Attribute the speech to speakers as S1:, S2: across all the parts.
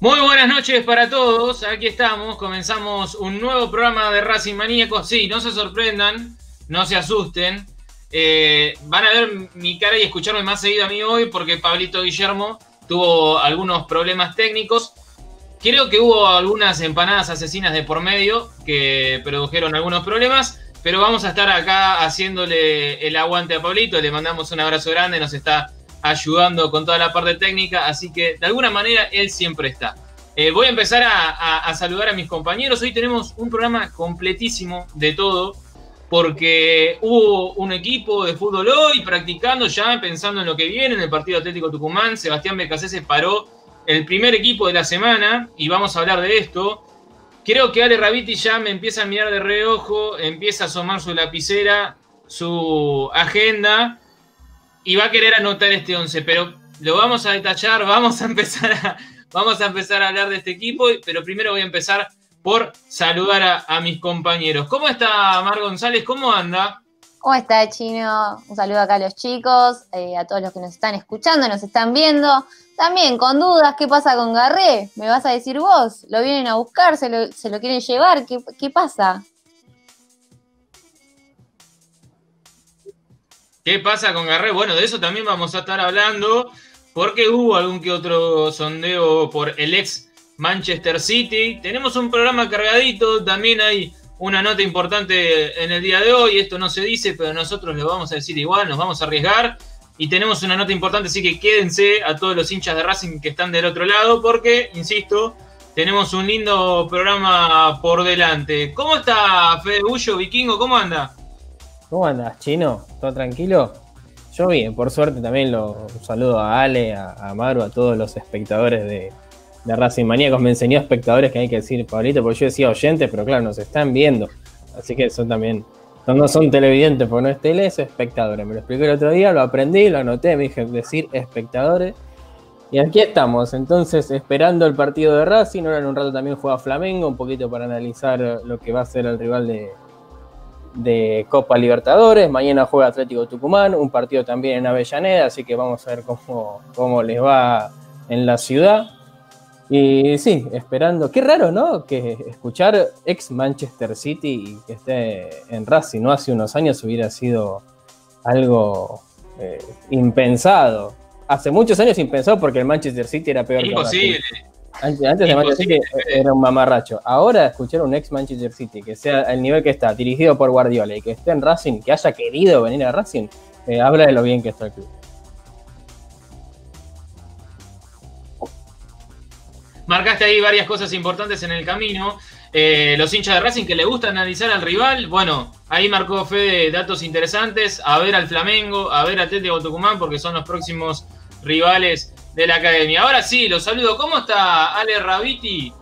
S1: Muy buenas noches para todos, aquí estamos, comenzamos un nuevo programa de Racing Maníacos. Sí, no se sorprendan, no se asusten. Eh, van a ver mi cara y escucharme más seguido a mí hoy porque Pablito Guillermo tuvo algunos problemas técnicos. Creo que hubo algunas empanadas asesinas de por medio que produjeron algunos problemas, pero vamos a estar acá haciéndole el aguante a Pablito. Le mandamos un abrazo grande, nos está ayudando con toda la parte técnica, así que de alguna manera él siempre está. Eh, voy a empezar a, a- saludar a mis compañeros. Hoy tenemos un programa completísimo de todo, porque hubo un equipo de fútbol hoy practicando ya, pensando en lo que viene en el partido Atlético Tucumán. Sebastián Becasese paró el primer equipo de la semana y vamos a hablar de esto. Creo que Ale Raviti ya me empieza a mirar de reojo, empieza a asomar su lapicera, su agenda y va a querer anotar este 11, pero lo vamos a detallar, vamos a empezar a, vamos a, empezar a hablar de este equipo, pero primero voy a empezar por saludar a, mis compañeros. ¿Cómo está Mar González? ¿Cómo anda?
S2: ¿Cómo está, Chino? Un saludo acá a los chicos, eh, a todos los que nos están escuchando, nos están viendo. También con dudas, ¿qué pasa con Garré? ¿Me vas a decir vos? ¿Lo vienen a buscar? ¿Se lo, se lo quieren llevar? ¿Qué, qué pasa?
S1: ¿Qué pasa con Garré? Bueno, de eso también vamos a estar hablando, porque hubo algún que otro sondeo por el ex Manchester City. Tenemos un programa cargadito, también hay una nota importante en el día de hoy. Esto no se dice, pero nosotros lo vamos a decir igual, nos vamos a arriesgar. Y tenemos una nota importante, así que quédense a todos los hinchas de Racing que están del otro lado, porque, insisto, tenemos un lindo programa por delante. ¿Cómo está Fede Bullo, Vikingo? ¿Cómo anda?
S3: ¿Cómo andas, chino? ¿Todo tranquilo? Yo bien, por suerte también lo un saludo a Ale, a, a Maru, a todos los espectadores de, Racing Maníacos. Me enseñó espectadores que hay que decir, Pablito, porque yo decía oyentes, pero claro, nos están viendo. Así que son también, no, no son televidentes, porque no es tele, es espectadores. Me lo expliqué el otro día, lo aprendí, lo anoté, me dije decir espectadores. Y aquí estamos, entonces esperando el partido de Racing. Ahora en un rato también juega Flamengo, un poquito para analizar lo que va a ser el rival de, de Copa Libertadores. Mañana juega Atlético Tucumán, un partido también en Avellaneda, así que vamos a ver cómo, cómo les va en la ciudad. Y sí, esperando. Qué raro, ¿no? Que escuchar ex Manchester City y que esté en Racing, ¿no? Hace unos años hubiera sido algo eh, impensado. Hace muchos años impensado porque el Manchester City era peor que
S1: Imposible.
S3: Antes, antes de Manchester City era un mamarracho. Ahora escuchar un ex Manchester City que sea el nivel que está, dirigido por Guardiola y que esté en Racing, que haya querido venir a Racing, eh, habla de lo bien que está el club.
S1: Marcaste ahí varias cosas importantes en el camino. Eh, los hinchas de Racing que le gusta analizar al rival, bueno, ahí marcó Fede datos interesantes. A ver al Flamengo, a ver a Atlético Tucumán, porque son los próximos rivales de la academia. Ahora sí, los saludo. ¿Cómo está Ale Raviti?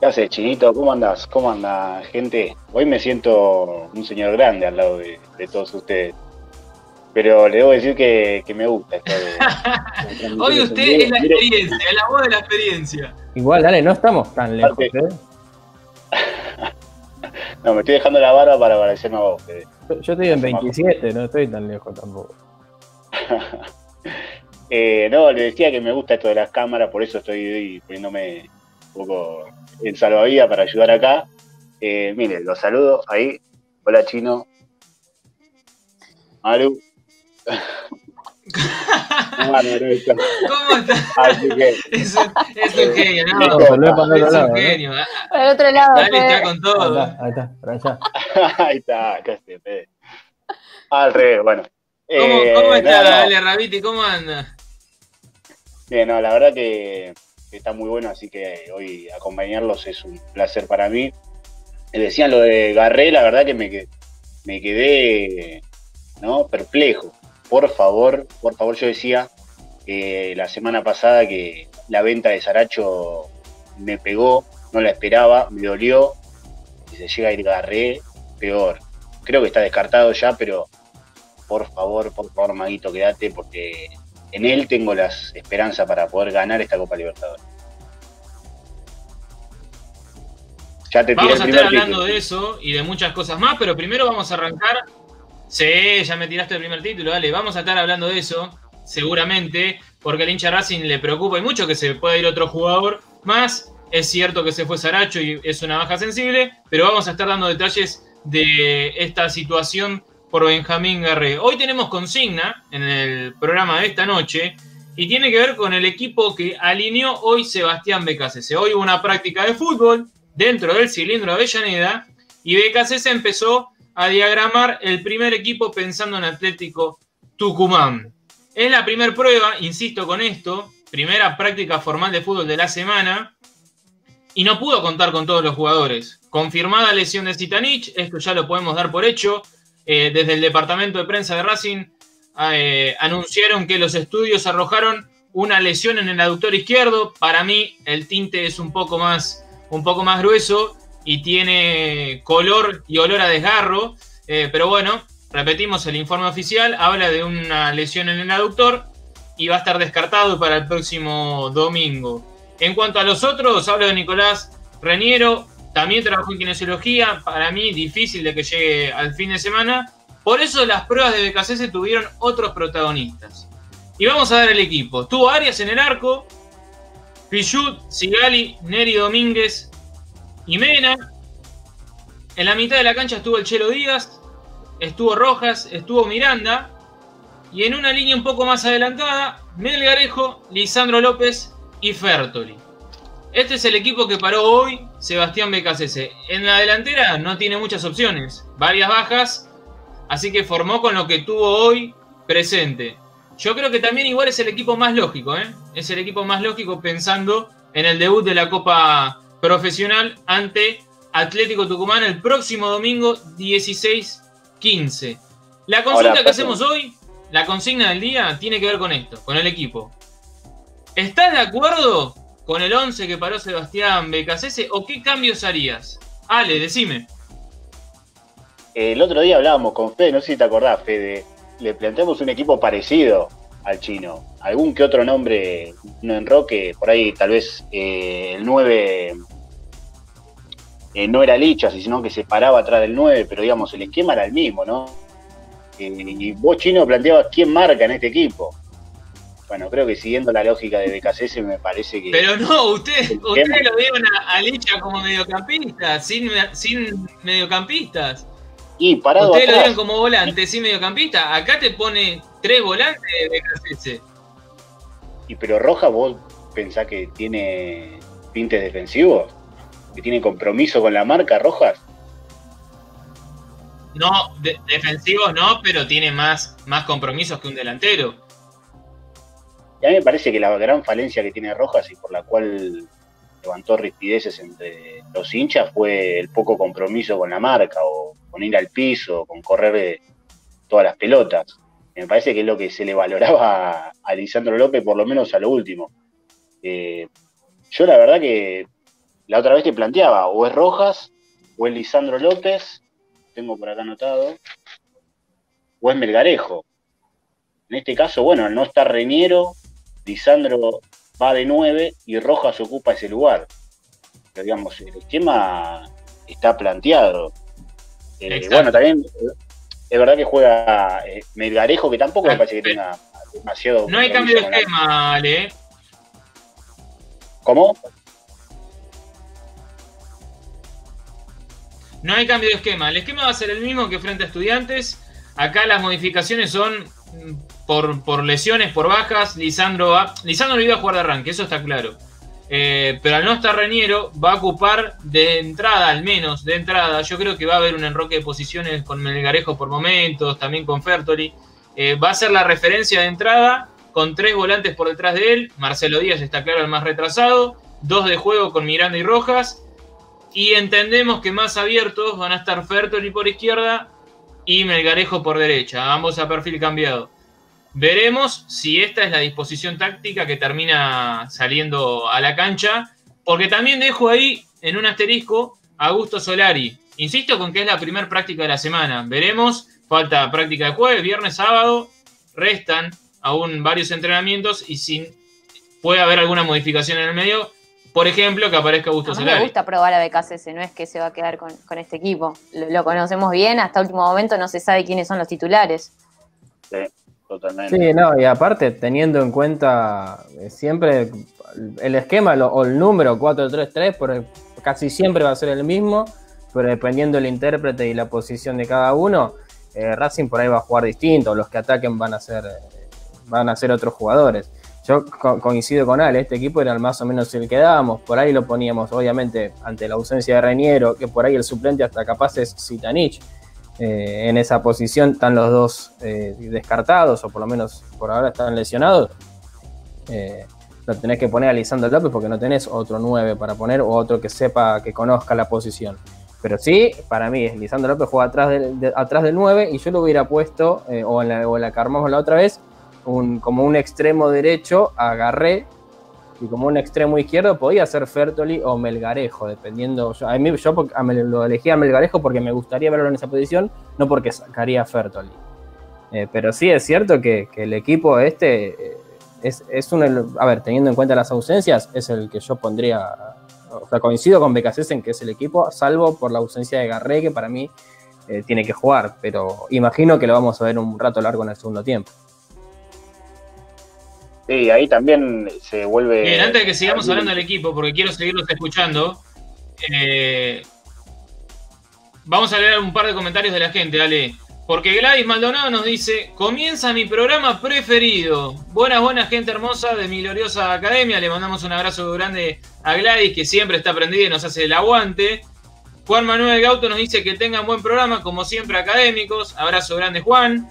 S4: ¿Qué haces, Chinito? ¿Cómo andás? ¿Cómo anda, gente? Hoy me siento un señor grande al lado de, de todos ustedes. Pero le debo decir que, que me gusta esto de, de
S1: Hoy usted es la
S4: mire,
S1: experiencia, es la voz de la experiencia.
S3: Igual, dale, no estamos tan lejos, ¿eh?
S4: No, me estoy dejando la barba para parecerme a vos.
S3: Yo- Yo estoy en 27, no estoy tan lejos tampoco.
S4: Eh, no, le decía que me gusta esto de las cámaras, por eso estoy hoy poniéndome un poco en salvavidas para ayudar acá. Eh, miren, los saludo ahí. Hola, Chino. Maru. Está.
S1: ¿Cómo está?
S4: Así que,
S1: Es un, es un genio, ¿no?
S3: para
S1: Es
S3: otro lado,
S1: un
S3: ¿eh?
S1: genio.
S2: Por el otro lado,
S1: Dale, está con
S3: Ahí
S1: todo.
S3: está, ahí está, para allá.
S4: ahí está, acá. Al revés, bueno.
S1: ¿Cómo,
S4: Eh,
S1: cómo está,
S4: no, no.
S1: Ale Rabiti? ¿Cómo anda?
S4: Bien, no, la verdad que está muy bueno, así que hoy acompañarlos es un placer para mí. Me Decían lo de Garré, la verdad que me, me quedé ¿no? perplejo. Por favor, por favor, yo decía eh, la semana pasada que la venta de Saracho me pegó, no la esperaba, me dolió. Si se llega a ir Garré, peor. Creo que está descartado ya, pero por favor, por favor, Maguito, quédate porque en él tengo las esperanzas para poder ganar esta Copa Libertadores. Ya te tiré
S1: Vamos a estar hablando
S4: título.
S1: de eso y de muchas cosas más, pero primero vamos a arrancar. Sí, ya me tiraste el primer título, dale. Vamos a estar hablando de eso, seguramente, porque al hincha Racing le preocupa y mucho que se pueda ir otro jugador más. Es cierto que se fue Saracho y es una baja sensible, pero vamos a estar dando detalles de esta situación por Benjamín Garré. Hoy tenemos consigna en el programa de esta noche y tiene que ver con el equipo que alineó hoy Sebastián Becasese. Hoy hubo una práctica de fútbol dentro del cilindro de Avellaneda y Becasese empezó a diagramar el primer equipo pensando en Atlético Tucumán. Es la primera prueba, insisto con esto, primera práctica formal de fútbol de la semana y no pudo contar con todos los jugadores. Confirmada lesión de Zitanich, esto ya lo podemos dar por hecho. Eh, desde el departamento de prensa de Racing eh, anunciaron que los estudios arrojaron una lesión en el aductor izquierdo. Para mí el tinte es un poco más, un poco más grueso y tiene color y olor a desgarro. Eh, pero bueno, repetimos el informe oficial, habla de una lesión en el aductor y va a estar descartado para el próximo domingo. En cuanto a los otros, hablo de Nicolás Reniero, también trabajó en kinesiología, para mí difícil de que llegue al fin de semana. Por eso las pruebas de BKC tuvieron otros protagonistas. Y vamos a ver el equipo. Tuvo Arias en el arco, Pichut, Sigali, Neri Domínguez y Mena. En la mitad de la cancha estuvo el Chelo Díaz, estuvo Rojas, estuvo Miranda. Y en una línea un poco más adelantada, Melgarejo, Lisandro López y Fertoli. Este es el equipo que paró hoy Sebastián Becasese. En la delantera no tiene muchas opciones, varias bajas, así que formó con lo que tuvo hoy presente. Yo creo que también igual es el equipo más lógico, ¿eh? Es el equipo más lógico pensando en el debut de la Copa Profesional ante Atlético Tucumán el próximo domingo 16-15. La consulta que hacemos hoy, la consigna del día, tiene que ver con esto, con el equipo. ¿Estás de acuerdo con el 11 que paró Sebastián Becasese o qué cambios harías? Ale, decime.
S4: El otro día hablábamos con Fede, no sé si te acordás, Fede, le planteamos un equipo parecido al chino. Algún que otro nombre, no enroque, por ahí tal vez eh, el 9 eh, no era Licha, sino que se paraba atrás del 9, pero digamos, el esquema era el mismo, ¿no? Eh, y vos, chino, planteabas quién marca en este equipo. Bueno, creo que siguiendo la lógica de BKC me parece que...
S1: Pero no, ustedes usted lo dieron a, a Licha como mediocampista, sin, sin mediocampistas.
S4: y parado
S1: Ustedes lo dieron como volante, sin mediocampista. Acá te pone tres volantes de Becasese.
S4: y pero Roja vos pensás que tiene tintes defensivos, que tiene compromiso con la marca Rojas.
S1: No, de- defensivos no, pero tiene más, más compromisos que un delantero.
S4: Y a mí me parece que la gran falencia que tiene Rojas y por la cual levantó rispideces entre los hinchas fue el poco compromiso con la marca o con ir al piso, con correr eh, todas las pelotas. Me parece que es lo que se le valoraba a Lisandro López, por lo menos a lo último. Eh, yo la verdad que la otra vez te planteaba, o es Rojas, o es Lisandro López, tengo por acá anotado, o es Melgarejo. En este caso, bueno, al no estar Reñero, Lisandro va de 9 y Rojas ocupa ese lugar. Pero digamos, el esquema está planteado. Eh, bueno, también eh, es verdad que juega eh, Melgarejo, que tampoco me parece que tenga demasiado.
S1: No hay cambio de esquema, Ale.
S4: ¿Cómo?
S1: No hay cambio de esquema. El esquema va a ser el mismo que frente a estudiantes. Acá las modificaciones son por, lesiones, por bajas. Lisandro va. Lisandro no iba a jugar de arranque, eso está claro. Eh, pero al no estar Reñero, va a ocupar de entrada, al menos de entrada. Yo creo que va a haber un enroque de posiciones con Melgarejo por momentos, también con Fertoli. Eh, va a ser la referencia de entrada con tres volantes por detrás de él. Marcelo Díaz está claro el más retrasado. Dos de juego con Miranda y Rojas. Y entendemos que más abiertos van a estar Fertoli por izquierda y Melgarejo por derecha, ambos a perfil cambiado. Veremos si esta es la disposición táctica que termina saliendo a la cancha, porque también dejo ahí en un asterisco a Augusto Solari. Insisto con que es la primera práctica de la semana. Veremos, falta práctica de jueves, viernes, sábado, restan aún varios entrenamientos y si puede haber alguna modificación en el medio, por ejemplo, que aparezca Augusto
S2: a mí Me gusta probar a BKC, no es que se va a quedar con, este equipo. Lo, conocemos bien, hasta último momento no se sabe quiénes son los titulares.
S4: Sí, totalmente.
S3: Sí, no, y aparte, teniendo en cuenta eh, siempre el esquema o el número 4-3-3, casi siempre va a ser el mismo, pero dependiendo del intérprete y la posición de cada uno, eh, Racing por ahí va a jugar distinto, los que ataquen van a ser, eh, van a ser otros jugadores. Yo coincido con Ale, este equipo era más o menos el que dábamos, por ahí lo poníamos, obviamente, ante la ausencia de Reñero, que por ahí el suplente hasta capaz es Zitanich. Eh, en esa posición están los dos eh, descartados, o por lo menos por ahora están lesionados. Eh, lo tenés que poner a Lisandro López porque no tenés otro 9 para poner o otro que sepa, que conozca la posición. Pero sí, para mí, Lisandro López juega atrás del, atrás del 9 y yo lo hubiera puesto, o, en la, o la que armamos la otra vez, como un extremo derecho, agarré, y como un extremo izquierdo podía ser Fertoli o Melgarejo, dependiendo. Yo, a mí, lo elegí a Melgarejo porque me gustaría verlo en esa posición, no porque sacaría a Fertoli. Eh, pero sí es cierto que, el equipo este eh, es, es un. A ver, teniendo en cuenta las ausencias, es el que yo pondría. O sea, coincido con Becasés en que es el equipo, salvo por la ausencia de Garré, que para mí eh, tiene que jugar. Pero imagino que lo vamos a ver un rato largo en el segundo tiempo.
S4: Sí, ahí también se vuelve.
S1: Bien, antes de que sigamos hablando del equipo, porque quiero seguirlos escuchando, eh, vamos a leer un par de comentarios de la gente, dale. Porque Gladys Maldonado nos dice: Comienza mi programa preferido. Buenas, buenas, gente hermosa de mi gloriosa academia. Le mandamos un abrazo grande a Gladys, que siempre está prendida y nos hace el aguante. Juan Manuel Gauto nos dice que tengan buen programa, como siempre, académicos. Abrazo grande, Juan.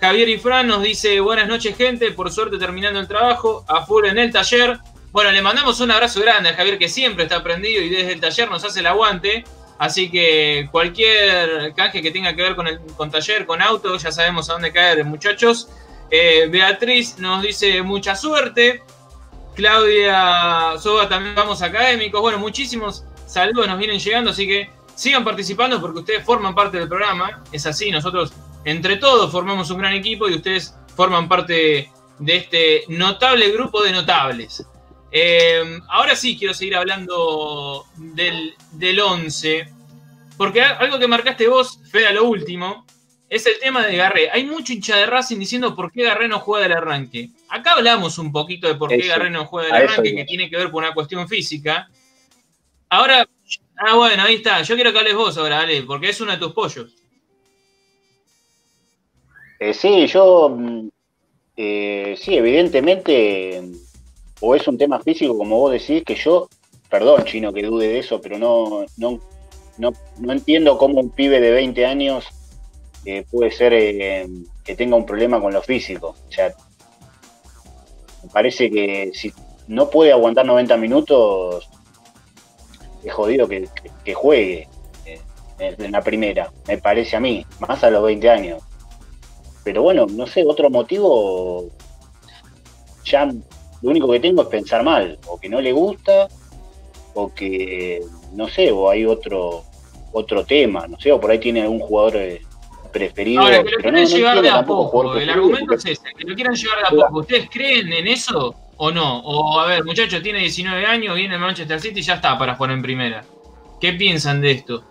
S1: Javier y Fran nos dice buenas noches gente, por suerte terminando el trabajo, a full en el taller. Bueno, le mandamos un abrazo grande a Javier que siempre está prendido y desde el taller nos hace el aguante. Así que cualquier canje que tenga que ver con el con taller, con auto, ya sabemos a dónde caer, muchachos. Eh, Beatriz nos dice mucha suerte. Claudia Soba también vamos académicos. Bueno, muchísimos saludos nos vienen llegando, así que sigan participando porque ustedes forman parte del programa. Es así, nosotros entre todos formamos un gran equipo y ustedes forman parte de este notable grupo de notables. Eh, ahora sí quiero seguir hablando del, del 11, porque algo que marcaste vos, Fede, a lo último, es el tema de Garré. Hay mucho hincha de Racing diciendo por qué Garré no juega del arranque. Acá hablamos un poquito de por qué Garré no juega del arranque, que tiene que ver con una cuestión física. Ahora, ah, bueno, ahí está. Yo quiero que hables vos ahora, Ale, porque es uno de tus pollos.
S4: Eh, sí, yo, mm, eh, sí, evidentemente, o es un tema físico, como vos decís, que yo, perdón, chino, que dude de eso, pero no, no, no, no entiendo cómo un pibe de 20 años eh, puede ser que tenga un problema con lo físico. O sea, me parece que si no puede aguantar 90 minutos, es jodido que, que juegue en la primera, me parece a mí, más a los 20 años. Pero bueno, no sé, otro motivo, ya lo único que tengo es pensar mal, o que no le gusta, o que, no sé, o hay otro otro tema, no sé, o por ahí tiene algún jugador eh, preferido.
S1: Ahora, que lo
S4: pero
S1: quieran
S4: no- no
S1: llevar de a poco, el argumento es ese, que lo quieran llevar de a poco. ¿Ustedes creen en eso o no? O a ver, muchacho, tiene 19 años, viene el Manchester City y ya está para jugar en primera. ¿Qué piensan de esto?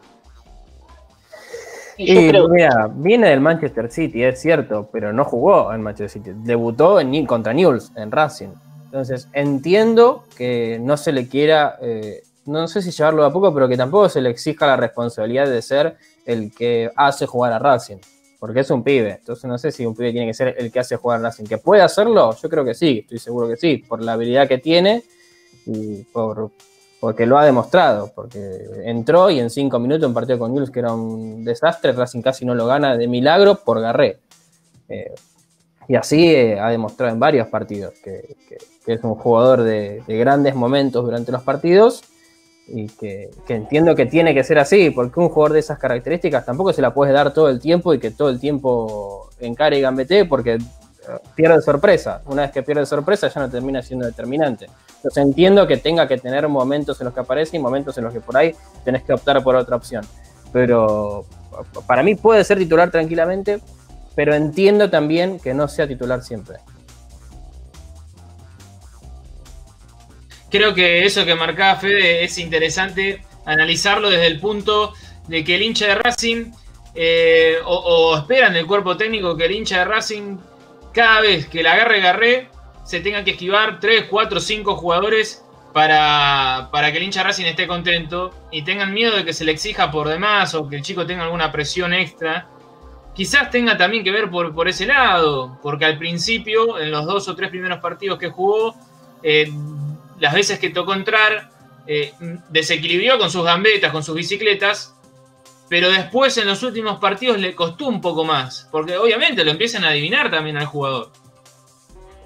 S4: Y, creo
S3: mira, viene del Manchester City, es cierto, pero no jugó en Manchester City. Debutó en, contra Newell's, en Racing. Entonces, entiendo que no se le quiera, eh, no sé si llevarlo de a poco, pero que tampoco se le exija la responsabilidad de ser el que hace jugar a Racing. Porque es un pibe. Entonces, no sé si un pibe tiene que ser el que hace jugar a Racing. ¿Que puede hacerlo? Yo creo que sí, estoy seguro que sí, por la habilidad que tiene y por, porque lo ha demostrado, porque entró y en cinco minutos un partido con Newell's que era un desastre, Racing casi no lo gana de milagro por Garré. Eh, y así eh, ha demostrado en varios partidos que, es un jugador de, de grandes momentos durante los partidos y que, que entiendo que tiene que ser así, porque un jugador de esas características tampoco se la puedes dar todo el tiempo y que todo el tiempo encare y gambetee porque eh, pierde sorpresa. Una vez que pierde sorpresa ya no termina siendo determinante. Entonces entiendo que tenga que tener momentos en los que aparece y momentos en los que por ahí tenés que optar por otra opción. Pero para mí puede ser titular tranquilamente, pero entiendo también que no sea titular siempre.
S1: Creo que eso que marcaba Fede es interesante analizarlo desde el punto de que el hincha de Racing, eh, o, o esperan del cuerpo técnico que el hincha de Racing, cada vez que la agarre Garré, se tenga que esquivar 3, 4, 5 jugadores para, para que el hincha Racing esté contento y tengan miedo de que se le exija por demás o que el chico tenga alguna presión extra. Quizás tenga también que ver por, por ese lado, porque al principio, en los dos o tres primeros partidos que jugó, eh, las veces que tocó entrar, eh, desequilibró con sus gambetas, con sus bicicletas, pero después en los últimos partidos le costó un poco más, porque obviamente lo empiezan a adivinar también al jugador.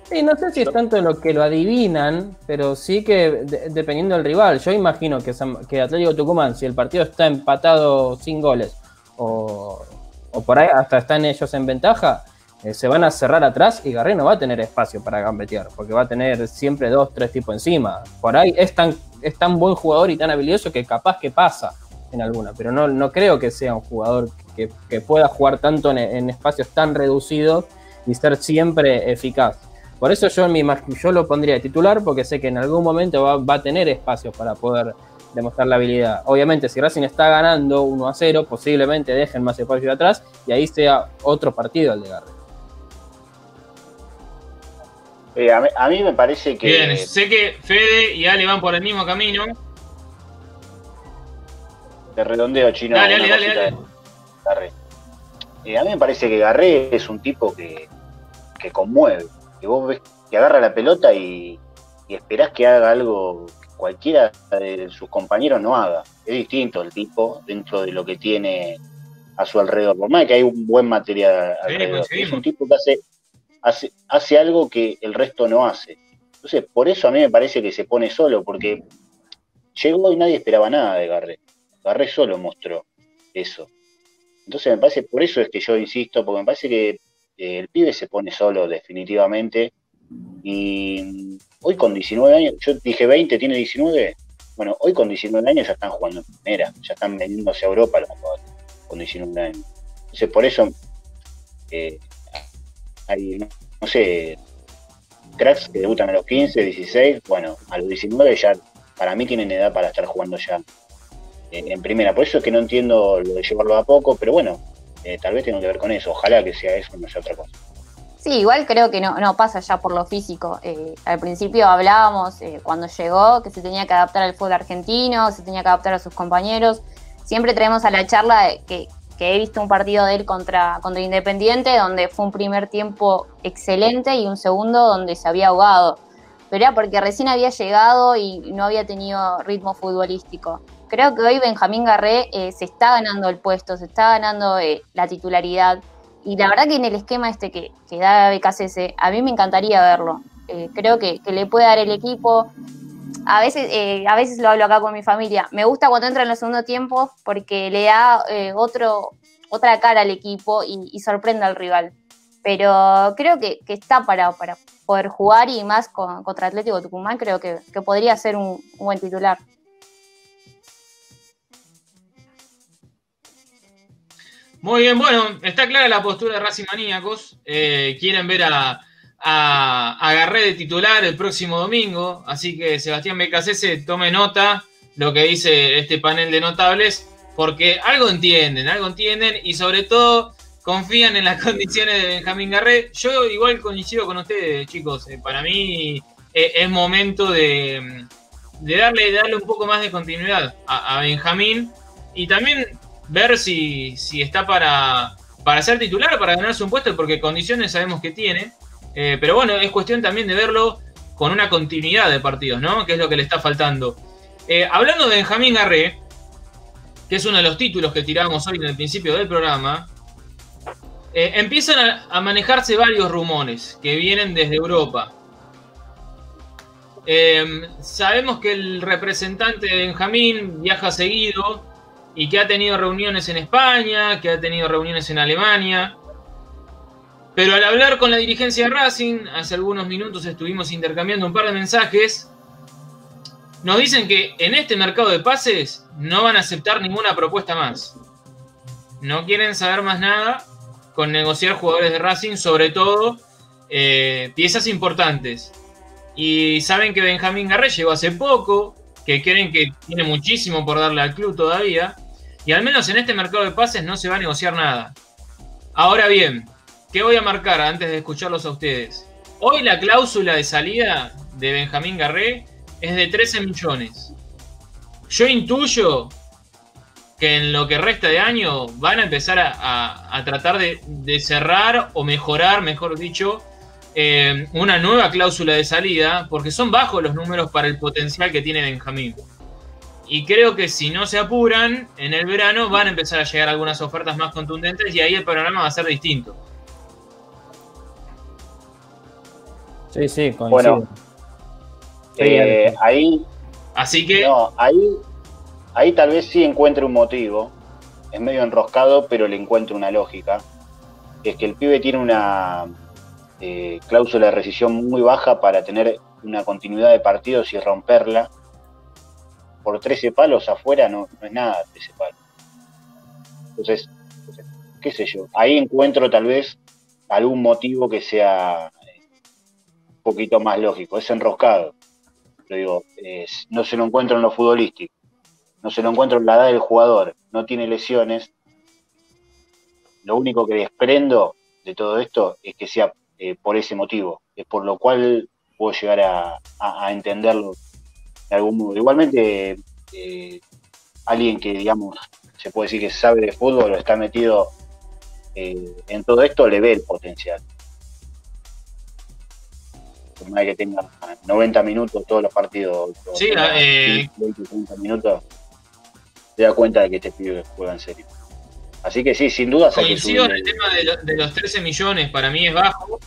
S3: Sí, no sé si es tanto lo que lo adivinan, pero sí que de- dependiendo del rival. Yo imagino que, San- que Atlético Tucumán, si el partido está empatado sin goles, o, o por ahí hasta están ellos en ventaja, eh, se van a cerrar atrás y Garré no va a tener espacio para gambetear, porque va a tener siempre dos, tres tipos encima. Por ahí es tan, es tan buen jugador y tan habilidoso que capaz que pasa en alguna, pero no, no creo que sea un jugador que, que pueda jugar tanto en, en espacios tan reducidos y ser siempre eficaz. Por eso yo, en mi yo lo pondría de titular, porque sé que en algún momento va, va a tener espacio para poder demostrar la habilidad. Obviamente, si Racing está ganando 1 a 0, posiblemente dejen más espacio atrás y ahí sea otro partido el de Garre.
S4: Eh, a, mí, a mí me parece que.
S1: Bien, sé que Fede y Ale van por el mismo camino.
S4: de redondeo chino.
S1: Dale, dale, dale,
S4: de Garré. Eh, a mí me parece que Garré es un tipo que, que conmueve. Que vos ves que agarra la pelota y, y esperás que haga algo que cualquiera de sus compañeros no haga. Es distinto el tipo dentro de lo que tiene a su alrededor. Por más que hay un buen material
S1: Sí,
S4: alrededor. Es un tipo que hace, hace, hace algo que el resto no hace. Entonces, por eso a mí me parece que se pone solo, porque llegó y nadie esperaba nada de Garré. Garré solo mostró eso. Entonces me parece, por eso es que yo insisto, porque me parece que el pibe se pone solo definitivamente. Y hoy con 19 años, yo dije 20, tiene 19. Bueno, hoy con 19 años ya están jugando en primera, ya están vendiéndose a Europa los jugadores con 19 años. Entonces por eso eh, hay, no, sé, cracks que debutan a los 15, 16, bueno, a los 19 ya para mí tienen edad para estar jugando ya en, en primera. Por eso es que no entiendo lo de llevarlo a poco, pero bueno, eh, tal vez tenga que ver con eso. Ojalá que sea eso, no sea otra cosa.
S2: Sí, igual creo que no, no pasa ya por lo físico. Eh, al principio hablábamos eh, cuando llegó que se tenía que adaptar al fútbol argentino, se tenía que adaptar a sus compañeros. Siempre traemos a la charla que, que he visto un partido de él contra, contra Independiente, donde fue un primer tiempo excelente y un segundo donde se había ahogado. Pero era porque recién había llegado y no había tenido ritmo futbolístico. Creo que hoy Benjamín Garré eh, se está ganando el puesto, se está ganando eh, la titularidad. Y la verdad que en el esquema este que, que da BKCS, a mí me encantaría verlo. Eh, creo que, le puede dar el equipo. A veces, a veces lo hablo acá con mi familia. Me gusta cuando entra en los segundos tiempos porque le da otro, otra cara al equipo y, sorprende al rival. Pero creo que, está para, para poder jugar y más con- contra Atlético Tucumán, creo que, podría ser un buen titular.
S1: Muy bien, bueno, está clara la postura de Racing Maníacos. Eh, quieren ver a, a, a Garré de titular el próximo domingo, así que Sebastián Becasese tome nota lo que dice este panel de notables, porque algo entienden, algo entienden y sobre todo confían en las condiciones de Benjamín Garré. Yo igual coincido con ustedes, chicos. Eh, para mí eh, es momento de, de darle, darle un poco más de continuidad a, a Benjamín y también ver si, si está para, para ser titular o para ganarse un puesto, porque condiciones sabemos que tiene. Eh, pero bueno, es cuestión también de verlo con una continuidad de partidos, ¿no? Que es lo que le está faltando. Eh, hablando de Benjamín Garré, que es uno de los títulos que tirábamos hoy en el principio del programa, eh, empiezan a, a manejarse varios rumores que vienen desde Europa. Sabemos que el representante de Benjamín viaja seguido y que ha tenido reuniones en España, que ha tenido reuniones en Alemania. Pero al hablar con la dirigencia de Racing, hace algunos minutos estuvimos intercambiando un par de mensajes, nos dicen que en este mercado de pases no van a aceptar ninguna propuesta más. No quieren saber más nada con negociar jugadores de Racing, sobre todo eh, piezas importantes. Y saben que Benjamín Garré llegó hace poco, que creen que tiene muchísimo por darle al club todavía. Y al menos en este mercado de pases no se va a negociar nada. Ahora bien, ¿qué voy a marcar antes de escucharlos a ustedes? Hoy la cláusula de salida de Benjamín Garré es de 13 millones. Yo intuyo que en lo que resta de año van a empezar a, tratar de cerrar o mejorar, mejor dicho, eh, una nueva cláusula de salida, porque son bajos los números para el potencial que tiene Benjamín. Y creo que si no se apuran, en el verano van a empezar a llegar algunas ofertas más contundentes y ahí el panorama va a ser distinto.
S3: Sí, sí, coincido.
S4: Bueno.
S3: Sí,
S4: Eh, ahí,
S1: Así que,
S4: no, ahí, ahí tal vez sí encuentre un motivo. Es medio enroscado, pero le encuentro una lógica. Es que el pibe tiene una eh, cláusula de rescisión muy baja para tener una continuidad de partidos y romperla. Por 13 palos afuera no, es nada 13 palos. Entonces, qué sé yo. Ahí encuentro tal vez algún motivo que sea eh, un poquito más lógico. Es enroscado. Pero digo, no se lo encuentro en lo futbolístico, no se lo encuentro en la edad del jugador, no tiene lesiones. Lo único que desprendo de todo esto es que sea eh, por ese motivo, es por lo cual puedo llegar a, a- a entenderlo de algún modo. Igualmente, eh, alguien que, digamos, se puede decir que sabe de fútbol o está metido eh, en todo esto, le ve el potencial. Por más que tenga 90 minutos todos los partidos,
S1: Sí,
S4: tenga
S1: eh,
S4: 15, 20, 30 minutos, te da cuenta de que este pibe juega en serio. Así que sí, sin duda
S1: coincido en el tema de, lo- de los 13 millones, para mí es bajo.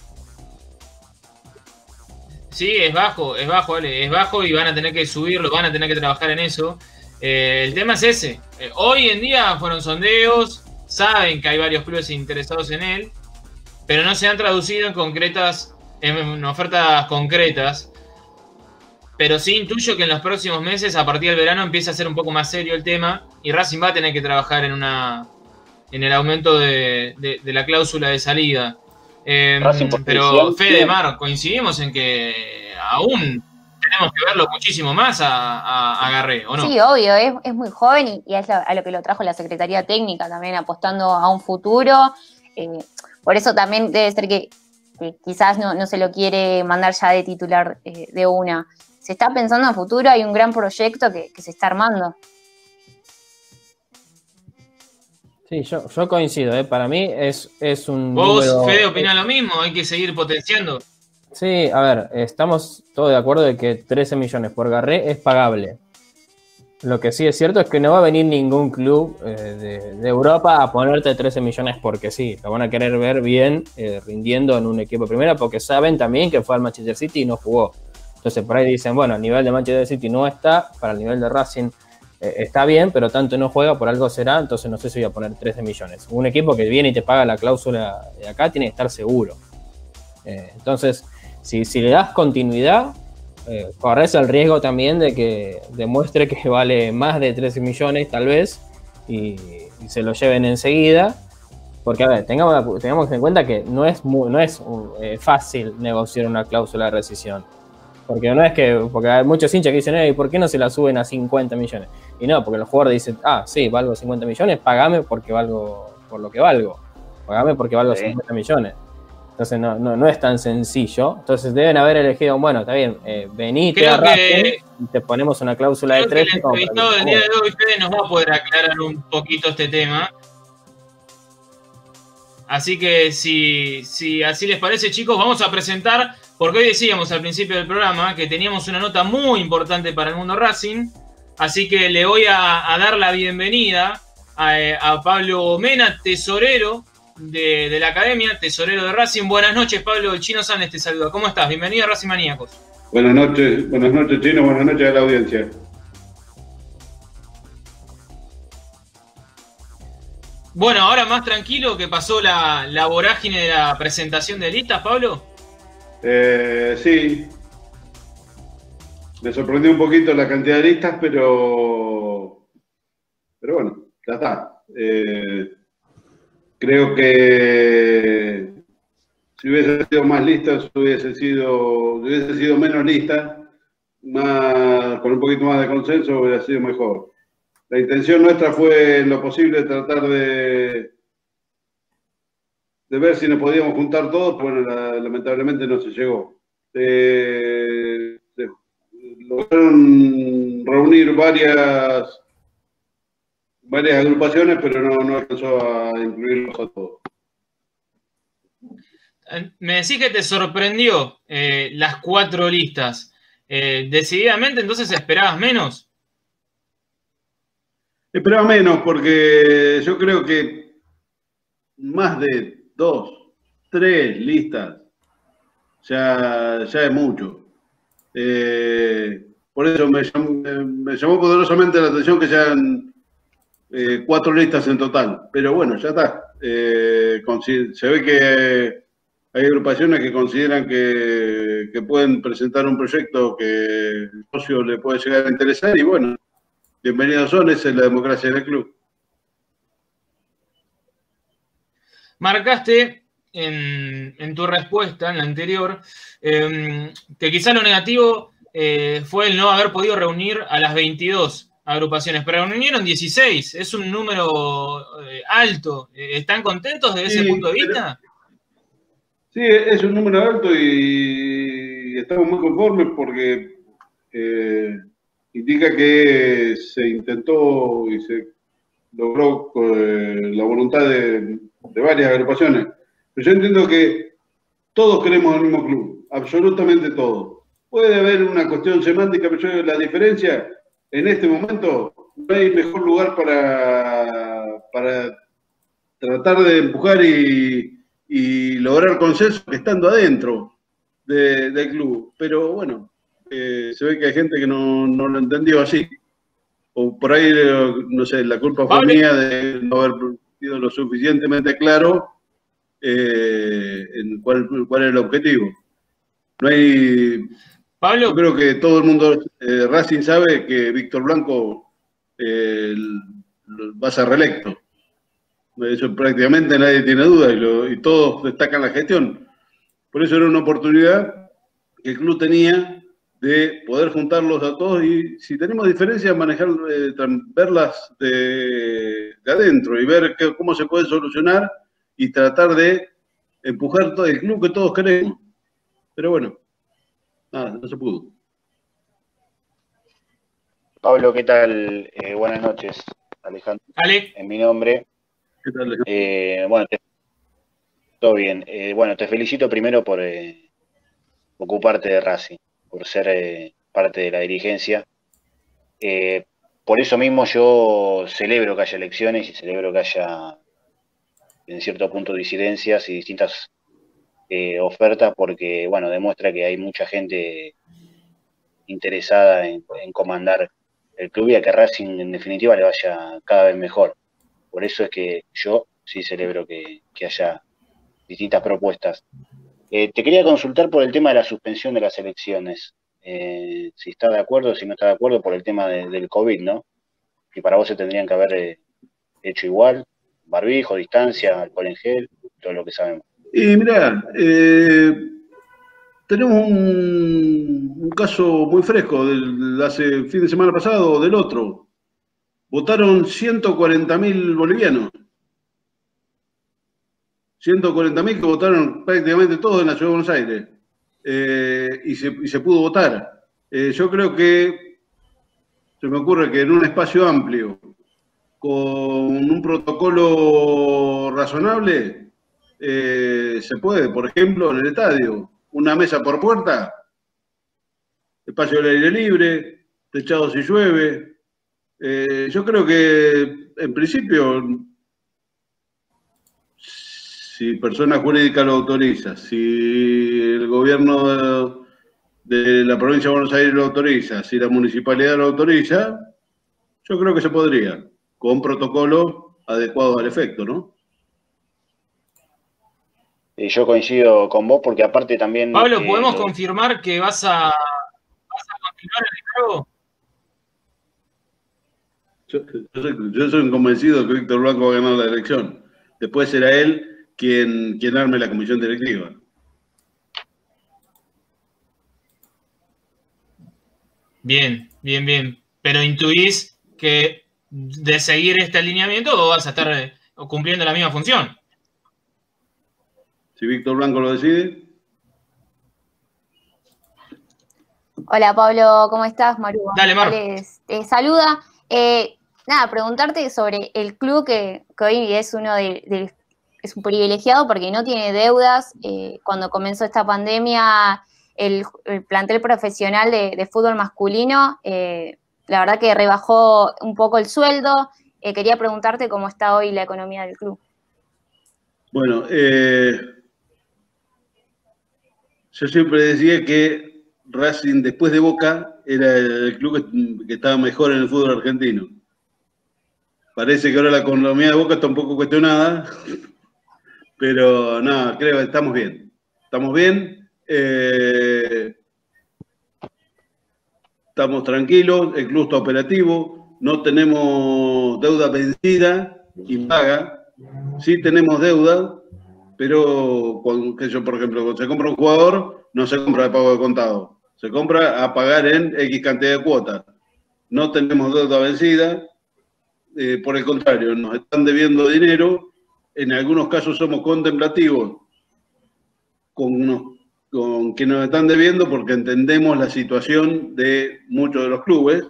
S1: Sí, es bajo, es bajo, Ale, es bajo y van a tener que subirlo, van a tener que trabajar en eso. Eh, el tema es ese. Eh, hoy en día fueron sondeos, saben que hay varios clubes interesados en él, pero no se han traducido en concretas, en ofertas concretas. Pero sí intuyo que en los próximos meses, a partir del verano, empieza a ser un poco más serio el tema y Racing va a tener que trabajar en una en el aumento de, de- de la cláusula de salida. Eh, pero Fede. Mar, coincidimos en que aún tenemos que verlo muchísimo más a, a, a Garré, ¿o no?
S2: Sí, obvio, es, es muy joven y, y es lo- a lo que lo trajo la Secretaría Técnica también, apostando a un futuro. Eh, por eso también debe ser que, que quizás no, no se lo quiere mandar ya de titular eh, de una. Se está pensando a futuro, hay un gran proyecto que, que se está armando.
S3: Sí, yo, yo coincido, ¿eh? para mí es, es un.
S1: ¿Vos,
S3: número-
S1: Fede, opinás lo mismo? ¿Hay que seguir potenciando?
S3: Sí, a ver, estamos todos de acuerdo de que 13 millones por Garré es pagable. Lo que sí es cierto es que no va a venir ningún club eh, de, de Europa a ponerte 13 millones porque sí. Lo van a querer ver bien eh, rindiendo en un equipo de primera porque saben también que fue al Manchester City y no jugó. Entonces por ahí dicen, bueno, a nivel de Manchester City no está, para el nivel de Racing eh, está bien, pero tanto no juega, por algo será, entonces no sé si voy a poner 13 millones. Un equipo que viene y te paga la cláusula de acá tiene que estar seguro. Eh, entonces, si, le das continuidad, eh, corres el riesgo también de que demuestre que vale más de 13 millones tal vez y, se lo lleven enseguida Porque, a ver, tengamos, tengamos en cuenta que no es, no es fácil negociar una cláusula de rescisión. Porque no es que, porque hay muchos hinchas que dicen, ¿y por qué no se la suben a 50 millones? Y no, porque el jugador dice, ah, sí, valgo 50 millones, pagame porque valgo por lo que valgo. Pagame porque valgo 50 millones. Entonces no, no, no, es tan sencillo. Entonces deben haber elegido, bueno, está bien, eh, a Racing y te ponemos una cláusula de 13.
S1: el entrevistado del día de hoy, Fede, nos va a poder aclarar un poquito este tema. Así que si, si así les parece, chicos, vamos a presentar, porque hoy decíamos al principio del programa que teníamos una nota muy importante para el mundo Racing. Así que le voy a, dar la bienvenida a, a Pablo Mena, tesorero de, la academia, tesorero de Racing. Buenas noches, Pablo. El Chino Sánchez te saluda. ¿Cómo estás? Bienvenido a Racing Maníacos.
S5: Buenas noches, buenas noches, Chino. Buenas noches a la audiencia.
S1: Bueno, ahora más tranquilo que pasó la, vorágine de la presentación de listas, Pablo.
S5: Eh, sí. Me sorprendió un poquito la cantidad de listas, pero. Pero bueno, ya está. Eh, Creo que si hubiese sido más lista, hubiese sido, hubiese sido menos lista, más, con un poquito más de consenso, hubiera sido mejor. La intención nuestra fue en lo posible tratar de, de ver si nos podíamos juntar todos, bueno, lamentablemente no se llegó. Eh, lograron reunir varias varias agrupaciones, pero no, no alcanzó a incluirlos a todos.
S1: Me decís que te sorprendió eh, las cuatro listas. Eh, ¿Decididamente entonces esperabas menos?
S5: Esperaba menos porque yo creo que más de dos, tres listas ya, ya es mucho. Eh, por eso me llamó, me llamó poderosamente la atención que sean eh, cuatro listas en total. Pero bueno, ya está. Eh, se ve que hay agrupaciones que consideran que, pueden presentar un proyecto que el socio le puede llegar a interesar y bueno, bienvenidos son, esa es la democracia del club.
S1: Marcaste en, tu respuesta, en la anterior, em, que quizá lo negativo eh, fue el no haber podido reunir a las 22 agrupaciones, pero reunieron 16, es un número eh, alto. Eh, ¿Están contentos desde ese punto de vista?
S5: Sí, es un número alto y estamos muy conformes porque eh, indica que se intentó y se logró la voluntad de, varias agrupaciones. Pero yo entiendo que todos queremos el mismo club, absolutamente todos. Puede haber una cuestión semántica, pero la diferencia en este momento no hay mejor lugar para, para tratar de empujar y, lograr consenso que estando adentro del club. Pero bueno, eh, se ve que hay gente que no, lo entendió así. O por ahí, no sé, la culpa fue mía de no haber sido lo suficientemente claro eh, en cuál, cuál es el objetivo. No hay Pablo. Yo creo que todo el mundo, eh, Racing sabe que Víctor Blanco eh, va a ser reelecto. Eso prácticamente nadie tiene duda y, todos destacan la gestión. Por eso era una oportunidad que el club tenía de poder juntarlos a todos y si tenemos diferencias, manejar, eh, verlas de, adentro y ver cómo se puede solucionar y tratar de empujar todo el club que todos queremos. Pero bueno, nada, no se pudo.
S4: Pablo, ¿qué tal? Eh, buenas noches, Alejandro.
S1: Ale.
S4: En mi nombre.
S5: ¿Qué tal, Alejandro?
S4: Eh, bueno, todo bien. Eh, bueno, te felicito primero por ocuparte de Racing, por ser parte de la dirigencia. por eso mismo yo celebro que haya elecciones y celebro que haya, en cierto punto, disidencias y distintas eh, oferta porque, bueno, demuestra que hay mucha gente interesada en, comandar el club y a que Racing en definitiva le vaya cada vez mejor. Por eso es que yo sí celebro que, haya distintas propuestas. Eh, te quería consultar por el tema de la suspensión de las elecciones. Eh, si está de acuerdo, si no está de acuerdo por el tema del COVID, ¿no? Que para vos se tendrían que haber hecho igual, barbijo, distancia, alcohol en gel, todo lo que sabemos.
S5: Y mirá, eh, tenemos un, caso muy fresco del hace fin de semana pasado del otro. Votaron 140.000 bolivianos. 140.000 que votaron prácticamente todos en la Ciudad de Buenos Aires. Eh, y, se, pudo votar. Eh, yo creo que se me ocurre que en un espacio amplio, con un protocolo razonable, eh, se puede, por ejemplo, en el estadio, una mesa por puerta, espacio al aire libre, techado si llueve. Yo creo que, en principio, si persona jurídica lo autoriza, si el gobierno de, la provincia de Buenos Aires lo autoriza, si la municipalidad lo autoriza, yo creo que se podría, con protocolo adecuado al efecto, ¿no?
S4: Y yo coincido con vos porque aparte también...
S1: Pablo, ¿podemos confirmar que vas a, vas a continuar el cargo?
S5: Yo, yo soy, yo soy convencido que Víctor Blanco va a ganar la elección. Después será él quien, quien arme la comisión directiva.
S1: Bien, bien, bien. Pero intuís que de seguir este alineamiento vos vas a estar eh, cumpliendo la misma función.
S5: Si Víctor Blanco lo decide,
S2: Hola Pablo, ¿cómo estás? Maru
S1: Dale, Mar.
S2: González te saluda. Eh, nada, preguntarte sobre el club que, que hoy es uno de, de- es un privilegiado porque no tiene deudas. Eh, cuando comenzó esta pandemia, el, el plantel profesional de, fútbol masculino, eh, la verdad que rebajó un poco el sueldo. Eh, quería preguntarte cómo está hoy la economía del club.
S5: bueno, yo siempre decía que Racing después de Boca era el club que, que estaba mejor en el fútbol argentino. Parece que ahora la economía de Boca está un poco cuestionada, pero no, creo que estamos bien. Estamos bien. eh, estamos tranquilos, el club operativo, no tenemos deuda vencida y paga. Sí tenemos deuda, pero cuando, que yo, por ejemplo, cuando se compra un jugador, no se compra de pago de contado, se compra a pagar en X cantidad de cuotas. No tenemos deuda vencida, eh, por el contrario, nos están debiendo dinero, en algunos casos somos contemplativos con, unos- con que nos están debiendo porque entendemos la situación de muchos de los clubes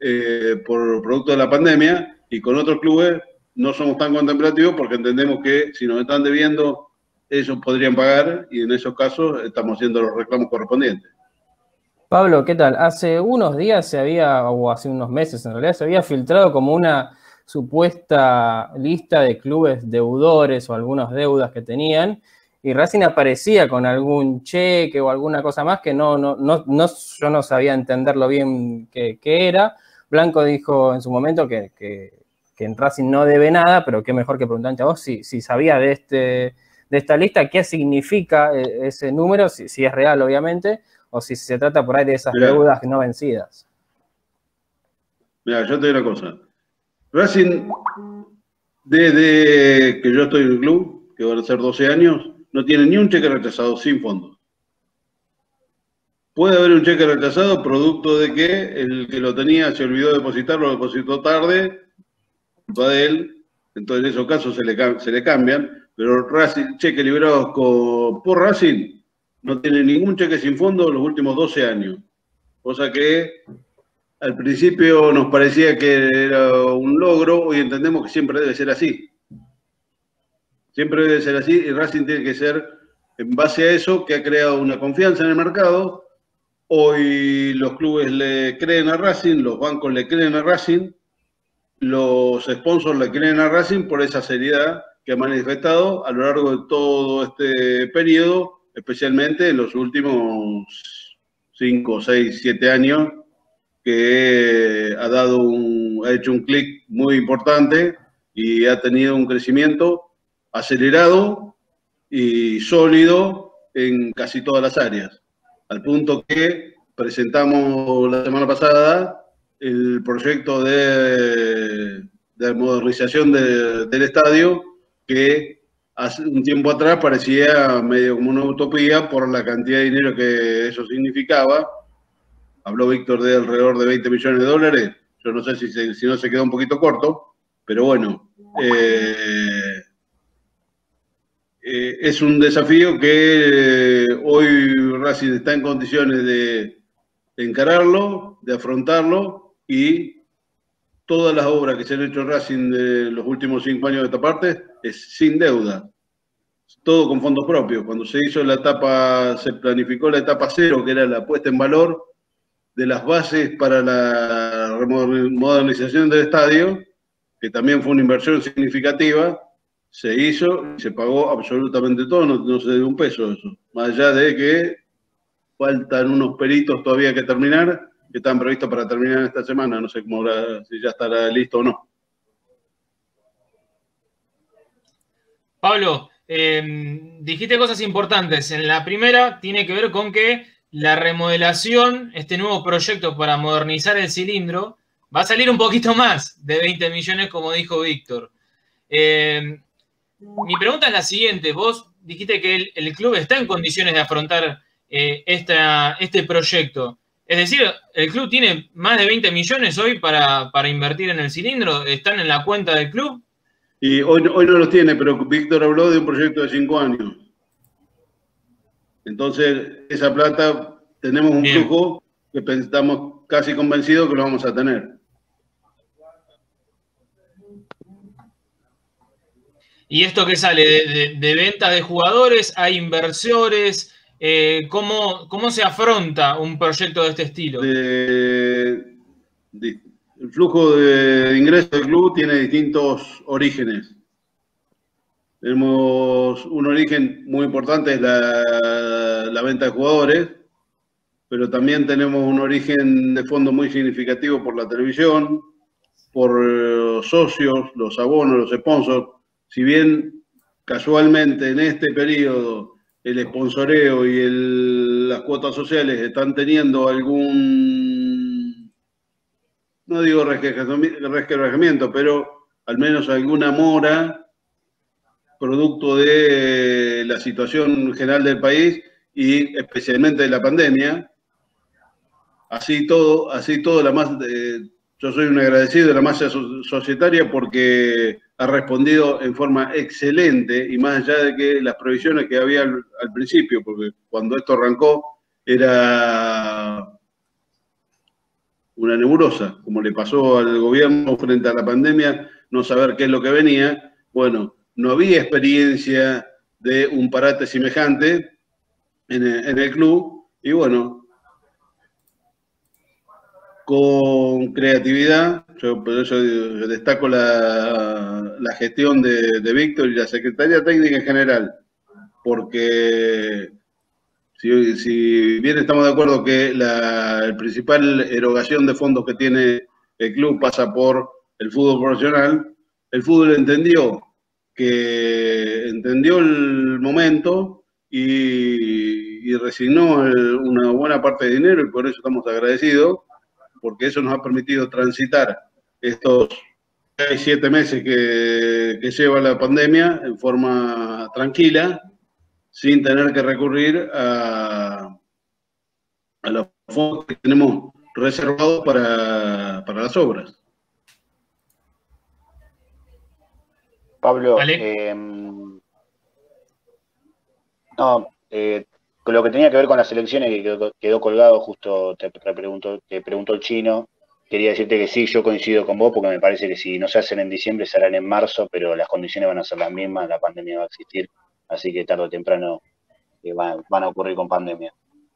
S5: eh, por producto de la pandemia y con otros clubes no somos tan contemplativos porque entendemos que si nos están debiendo, ellos podrían pagar y en esos casos estamos haciendo los reclamos correspondientes.
S3: Pablo, ¿qué tal? Hace unos días se había, o hace unos meses en realidad, se había filtrado como una supuesta lista de clubes deudores o algunas deudas que tenían, y Racing aparecía con algún cheque o alguna cosa más que no, no, no, no- yo no sabía entenderlo bien qué, era. Blanco dijo en su momento que, que, que en Racing no debe nada, pero qué mejor que preguntarte a vos si, si sabía de, este, de esta lista, qué significa eh, ese número, si, si es real obviamente, o si se trata por ahí de esas deudas no vencidas.
S5: Mira, yo te digo una cosa. Racing, desde que yo estoy en el club, que van a ser 12 años, no tiene ni un cheque rechazado sin fondos. Puede haber un cheque rechazado producto de que el que lo tenía se olvidó de depositarlo, lo depositó tarde, culpa de él. Entonces en esos casos se le, se le cambian, pero Racing, cheque liberados por Racing no tiene ningún cheque sin fondo los últimos 12 años. Cosa que al principio nos parecía que era un logro, hoy entendemos que siempre debe ser así. Siempre debe ser así y Racing tiene que ser, en base a eso, que ha creado una confianza en el mercado. Hoy los clubes le creen a Racing, los bancos le creen a Racing, los sponsors le creen a Racing por esa seriedad que ha manifestado a lo largo de todo este periodo, especialmente en los últimos 5, 6, 7 años, que ha dado un, ha hecho un clic muy importante y ha tenido un crecimiento acelerado y sólido en casi todas las áreas, al punto que presentamos la semana pasada el proyecto de, de modernización de- del estadio que hace un tiempo atrás parecía medio como una utopía por la cantidad de dinero que eso significaba. Habló Víctor de alrededor de 20 millones de dólares. Yo no sé si, se- si no se quedó un poquito corto, pero bueno. eh, eh, es un desafío que eh, hoy Racing está en condiciones de, encararlo, de afrontarlo y todas las obras que se han hecho Racing de los últimos cinco años de esta parte es sin deuda, todo con fondos propios. Cuando se hizo la etapa, se planificó la etapa cero, que era la puesta en valor de las bases para la modernización del estadio, que también fue una inversión significativa, se hizo y se pagó absolutamente todo, no, se dio un peso eso. Más allá de que faltan unos peritos todavía que terminar, que están previstos para terminar esta semana, no sé cómo habrá- si ya estará listo o no.
S1: Pablo, eh, dijiste cosas importantes. En la primera tiene que ver con que la remodelación, este nuevo proyecto para modernizar el cilindro, va a salir un poquito más de 20 millones, como dijo Víctor. Eh, mi pregunta es la siguiente. Vos dijiste que el, club está en condiciones de afrontar eh, esta- este proyecto. Es decir, ¿el club tiene más de 20 millones hoy para, para invertir en el cilindro? ¿Están en la cuenta del club?
S5: Y hoy, hoy no los tiene, pero Víctor habló de un proyecto de cinco años. Entonces, esa plata, tenemos un
S1: Bien.
S5: flujo que estamos casi convencidos que lo vamos a tener.
S1: ¿Y esto qué sale? ¿De, de, de venta de jugadores? ¿Hay inversores? Eh, ¿cómo, ¿Cómo se afronta un proyecto de este estilo?
S5: De- el flujo de ingresos del club tiene distintos orígenes. Tenemos un origen muy importante, es la, venta de jugadores, pero también tenemos un origen de fondo muy significativo por la televisión, por eh, socios, los abonos, los sponsors. Si bien casualmente en este periodo el sponsoreo y las cuotas sociales están teniendo algún, no digo resquebrajami- resquebrajamiento, pero al menos alguna mora producto de la situación general del país y especialmente de la pandemia. Así todo, así todo, la más, eh, yo soy un agradecido de la masa so- societaria porque ha respondido en forma excelente y más allá de que las previsiones que había al, al principio, porque cuando esto arrancó era una nebulosa, como le pasó al gobierno frente a la pandemia, no saber qué es lo que venía. Bueno, no había experiencia de un parate semejante en el, club. Y bueno, con creatividad, yo por eso destaco la, la gestión de, Víctor y la Secretaría Técnica en general, porque si, si bien estamos de acuerdo que la el principal erogación de fondos que tiene el club pasa por el fútbol profesional, el fútbol entendió que entendió el momento y, resignó una buena parte de dinero y por eso estamos agradecidos, porque eso nos ha permitido transitar estos seis, siete meses que, que lleva la pandemia en forma tranquila, sin tener que recurrir a, a los fondos que tenemos reservados para, para las obras.
S4: Pablo, eh, no, eh, con lo que tenía que ver con las elecciones que quedó, quedó colgado, justo te, te preguntó, te preguntó el chino, quería decirte que sí, yo coincido con vos porque me parece que si no se hacen en diciembre se harán en marzo, pero las condiciones van a ser las mismas, la pandemia va a existir, así que tarde o temprano eh, van, van a ocurrir con pandemia.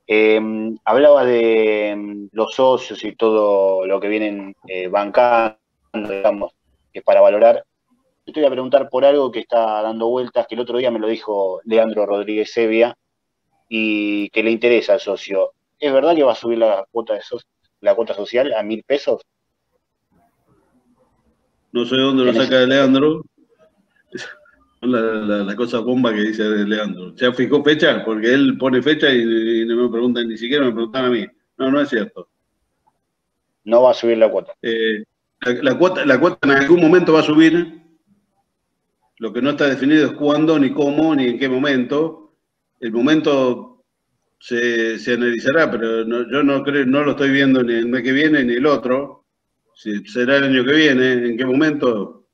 S4: Eh, hablaba de mm, los socios y todo lo que vienen eh, bancando, digamos, que es para valorar. Yo te voy a preguntar por algo que está dando vueltas, que el otro día me lo dijo Leandro Rodríguez Sevia y que le interesa al socio. ¿Es verdad que va a subir la cuota, de so- la cuota social a mil pesos?
S5: No sé dónde lo saca de Leandro. La, la, la cosa bomba que dice Leandro. ¿Ya fijó fecha? Porque él pone fecha y, y no me preguntan, ni siquiera me preguntan a mí. No, no es cierto.
S4: No va a subir la cuota.
S5: Eh, la, la cuota, la cuota en algún momento va a subir. Lo que no está definido es cuándo, ni cómo, ni en qué momento. El momento se, se analizará, pero yo no creo, no lo estoy viendo ni el mes que viene ni el otro. Será el año que viene, en qué momento,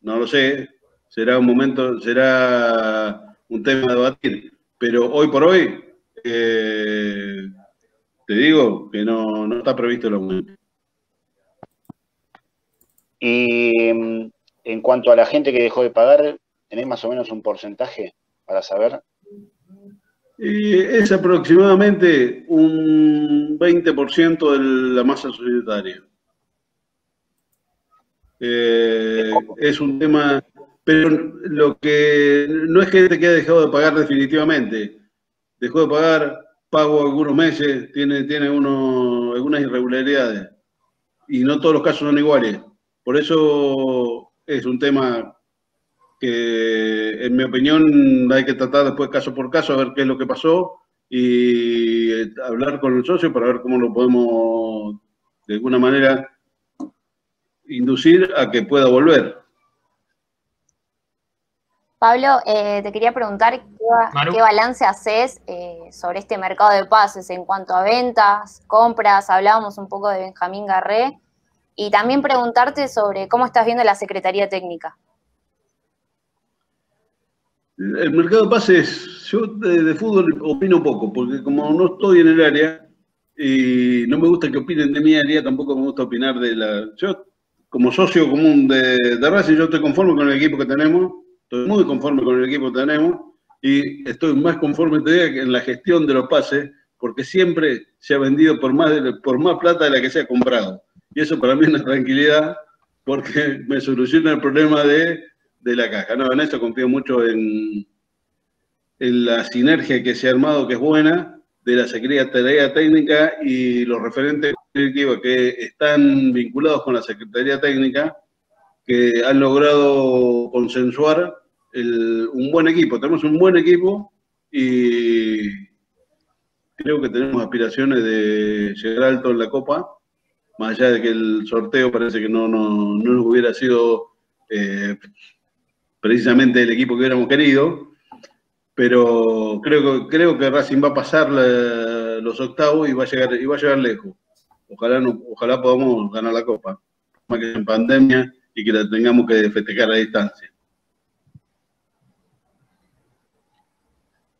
S5: no lo sé. Será un momento, será un tema a debatir. Pero hoy por hoy, eh, te digo que no, no está previsto el aumento.
S4: Mm, en cuanto a la gente que dejó de pagar, ¿tenés más o menos un porcentaje para saber?
S5: Y es aproximadamente un 20% de la masa societaria. Eh, es un tema, pero lo que no es que te haya dejado de pagar definitivamente, dejó de pagar, pago algunos meses, tiene, tiene uno, algunas irregularidades y no todos los casos son iguales. Por eso es un tema que, en mi opinión, hay que tratar después caso por caso a ver qué es lo que pasó y eh, hablar con el socio para ver cómo lo podemos, de alguna manera, inducir a que pueda volver.
S2: Pablo, eh, te quería preguntar qué, balance haces eh, sobre este mercado de pases en cuanto a ventas, compras. Hablábamos un poco de Benjamín Garré. Y también preguntarte sobre cómo estás viendo la Secretaría Técnica.
S5: El mercado de pases, yo de, fútbol opino poco, porque como no estoy en el área y no me gusta que opinen de mi área, tampoco me gusta opinar de la... Yo, como socio común de, de Racing, yo estoy conforme con el equipo que tenemos, estoy muy conforme con el equipo que tenemos y estoy más conforme todavía que en la gestión de los pases, porque siempre se ha vendido por más, de- por más plata de la que se ha comprado. Y eso para mí es una tranquilidad, porque me soluciona el problema de de la caja. No, en eso confío mucho en, en la sinergia que se ha armado, que es buena, de la Secretaría Técnica y los referentes que están vinculados con la Secretaría Técnica, que han logrado consensuar un buen equipo. Tenemos un buen equipo y creo que tenemos aspiraciones de llegar alto en la Copa, más allá de que el sorteo parece que no, no, no nos hubiera sido eh, precisamente el equipo que hubiéramos querido, pero creo creo que Racing va a pasar los octavos y va a llegar, y va a llegar lejos. Ojalá, no- ojalá podamos ganar la Copa, más que en pandemia y que la tengamos que festejar a distancia.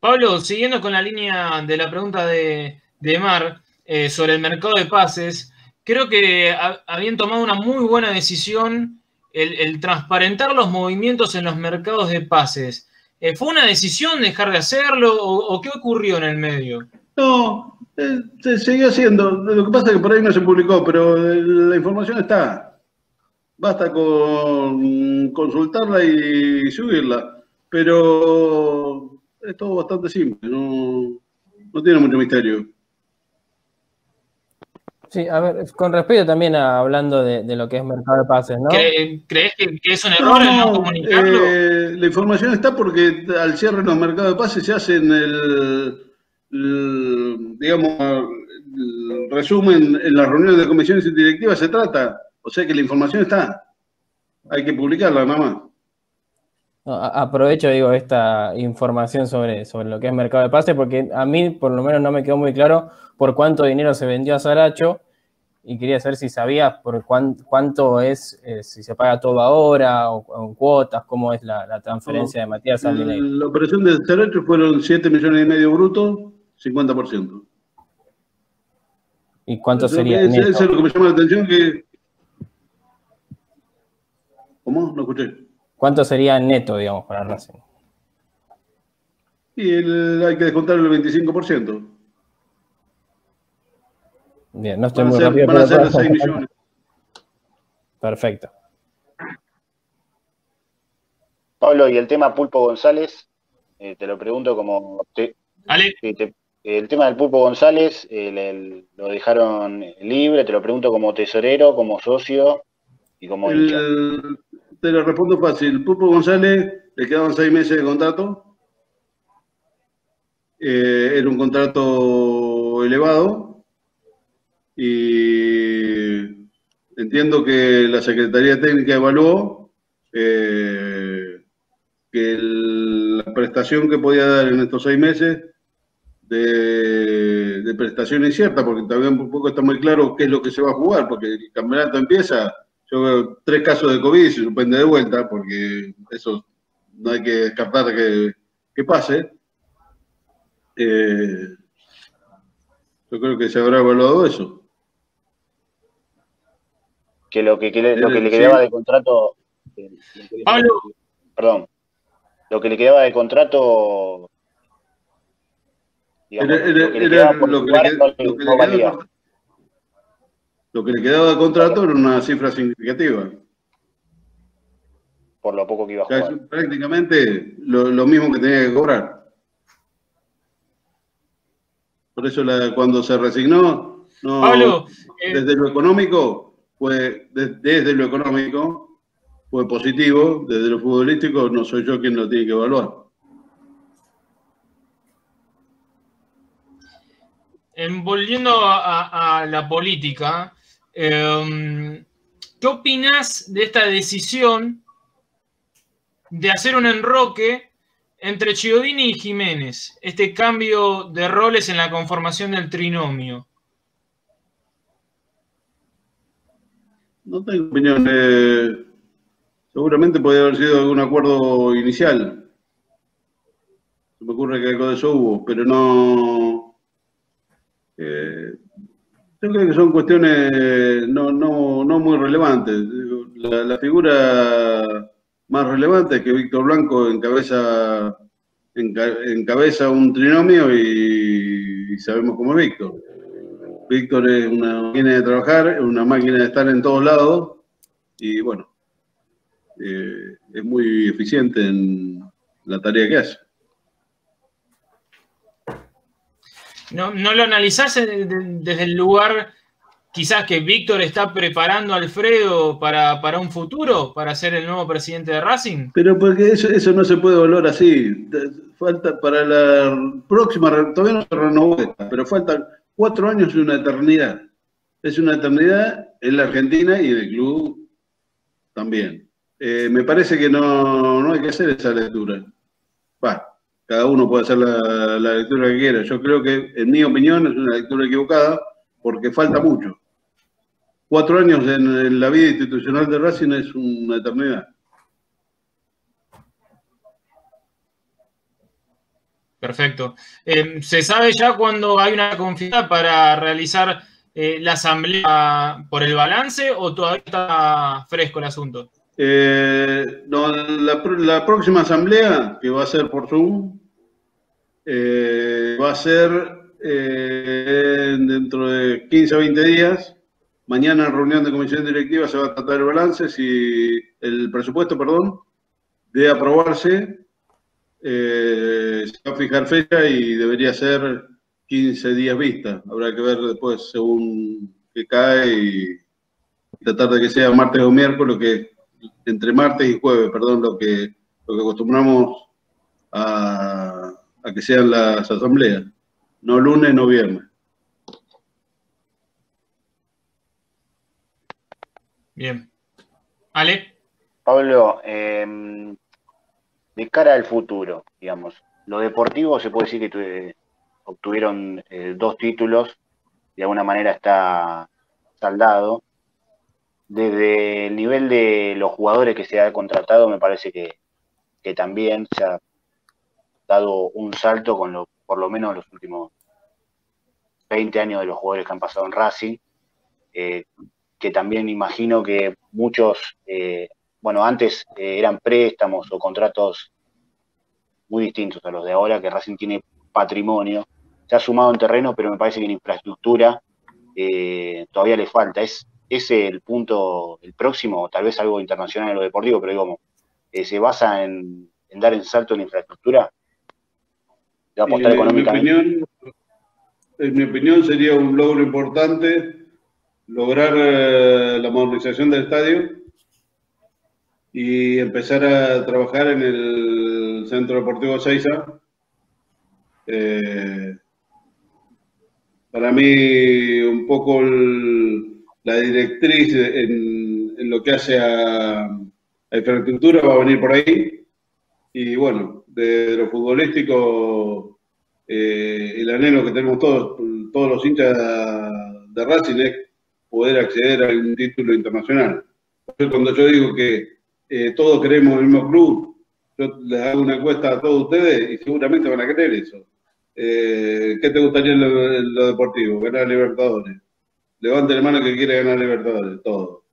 S1: Pablo, siguiendo con la línea de la pregunta de, de Mar eh, sobre el mercado de pases, creo que ha- habían tomado una muy buena decisión el, transparentar los movimientos en los mercados de pases. Eh, ¿Fue una decisión dejar de hacerlo o, qué ocurrió en el medio?
S5: No, eh, se siguió haciendo. Lo que pasa es que por ahí no se publicó, pero eh, la información está. Basta con consultarla y subirla. Pero es todo bastante simple, no tiene mucho misterio.
S3: Sí, a ver, con respecto también a hablando de, de lo que es mercado de pases, ¿no?
S1: ¿Cre- ¿Crees que, que es un error el no
S5: No,
S1: comunicarlo?
S5: eh, la información está porque al cierre de los mercados de pases se hacen el, el, digamos, el resumen en las reuniones de comisiones directivas se trata. O sea que la información está. Hay que publicarla nada más.
S3: Aprovecho, digo, esta información sobre, sobre lo que es mercado de pases, porque a mí por lo menos no me quedó muy claro por cuánto dinero se vendió a Saracho y quería saber si sabías por cuán- cuánto es, eh, si se paga todo ahora o, o en cuotas, cómo es la, la transferencia de Matías Saldinelli.
S5: La operación de Saracho fueron 7 millones y medio brutos, 50%.
S3: ¿Y cuánto sería
S5: eso es lo que me llama la atención que... ¿Cómo? No escuché.
S3: ¿Cuánto sería neto, digamos, para Racing?
S5: Y el- hay que descontar el 25%.
S3: Bien, no estoy
S5: Van
S3: muy
S5: ser,
S3: rápido.
S5: van a ser 6 millones.
S3: Perfecto.
S4: Pablo, y el tema Pulpo González, eh, te lo pregunto como... te-
S1: Ale,
S4: te- el tema del Pulpo González, el- el- lo dejaron libre, te lo pregunto como tesorero, como socio y como hincha.
S5: El- te lo respondo fácil. Pulpo González le quedaban seis meses de contrato. Eh, era un contrato elevado. Y entiendo que la Secretaría Técnica evaluó eh, que la prestación que podía dar en estos seis meses de, de prestación incierta, porque también un poco está muy claro qué es lo que se va a jugar, porque el campeonato empieza, yo veo tres casos de COVID y se suspende de vuelta, porque eso no hay que descartar que, que pase. Eh, yo creo que se habrá evaluado eso.
S4: Que lo que, que le- lo que le
S5: Sí.
S4: quedaba de contrato. eh,
S1: Pablo.
S4: Perdón. Lo que le quedaba de contrato. digamos,
S5: Era- era-
S4: lo que le
S5: era
S4: quedaba por
S5: lo que
S4: jugar
S5: le qued-
S4: no le-
S5: lo que le
S4: no valía.
S5: Lo que le quedaba de contrato era una cifra significativa.
S4: por lo poco que iba a
S5: O sea,
S4: jugar.
S5: prácticamente lo, lo mismo que tenía que cobrar. Por eso la- cuando se resignó, no,
S1: Pablo, eh,
S5: desde lo económico, fue, de- desde lo económico, fue positivo, desde lo futbolístico no soy yo quien lo tiene que evaluar.
S1: en- volviendo a, a- a la política, eh, ¿qué opinas de esta decisión de hacer un enroque entre Chiodini y Jiménez? Este cambio de roles en la conformación del trinomio.
S5: No tengo opinión. eh, seguramente podría haber sido algún acuerdo inicial. Se me ocurre que algo de eso hubo, pero no. Yo creo que son cuestiones no, no, no muy relevantes. La, figura más relevante es que Víctor Blanco encabeza, enca- encabeza un trinomio y, y sabemos cómo es Víctor. Víctor es una máquina de trabajar, es una máquina de estar en todos lados y bueno, eh, es muy eficiente en la tarea que hace.
S1: ¿No, no lo analizás de- de- desde el lugar quizás que Víctor está preparando a Alfredo para, para un futuro, para ser el nuevo presidente de Racing?
S5: Pero porque eso, eso no se puede evaluar así. Falta para la próxima, todavía no se renovó pero faltan cuatro años y una eternidad. Es una eternidad en la Argentina y en el club también. Eh, me parece que no, no hay que hacer esa lectura. Va, cada uno puede hacer la, la lectura que quiera. Yo creo que, en mi opinión, es una lectura equivocada porque falta mucho. Cuatro años en, en la vida institucional de Racing es una eternidad.
S1: Perfecto. Eh, ¿Se sabe ya cuándo hay una confianza para realizar eh, la asamblea por el balance o todavía está fresco el asunto?
S5: Eh, no, la próxima asamblea, que va a ser por Zoom, eh, va a ser eh, dentro de 15 o 20 días. Mañana en reunión de comisión directiva se va a tratar el balance, si el presupuesto, perdón, de aprobarse, eh, se va a fijar fecha y debería ser 15 días vista. Habrá que ver después según que cae y tratar de que sea martes o miércoles, que entre martes y jueves, perdón, lo que, lo que acostumbramos a, a que sean las asambleas. No lunes, no viernes.
S1: Bien. Ale,
S4: Pablo, eh, de cara al futuro, digamos, lo deportivo se puede decir que tu- obtuvieron eh, dos títulos, de alguna manera está saldado. Desde el nivel de los jugadores que se ha contratado, me parece que, que también se ha dado un salto con lo, por lo menos los últimos 20 años de los jugadores que han pasado en Racing, eh, que también imagino que muchos, eh, bueno, antes eh, eran préstamos o contratos muy distintos a los de ahora, que Racing tiene patrimonio, se ha sumado en terreno, pero me parece que en infraestructura todavía le falta. Es ese el punto, el próximo, tal vez algo internacional en lo deportivo, pero digamos, se basa en, en dar el salto en infraestructura, de apostar
S5: Eh, en, mi opinión, en mi opinión sería un logro importante lograr eh, la modernización del estadio y empezar a trabajar en el Centro Deportivo Seiza. Eh, para mí, un poco el, la directriz en, en lo que hace a, a infraestructura va a venir por ahí. Y bueno, de, lo futbolístico, eh, el anhelo que tenemos todos, todos los hinchas de Racing es poder acceder a un título internacional. Cuando yo digo que eh, todos queremos el mismo club, yo les hago una encuesta a todos ustedes y seguramente van a querer eso. Eh, ¿Qué te gustaría en lo, deportivo? Ganar Libertadores. Levante la mano que quiere ganar Libertadores, todo.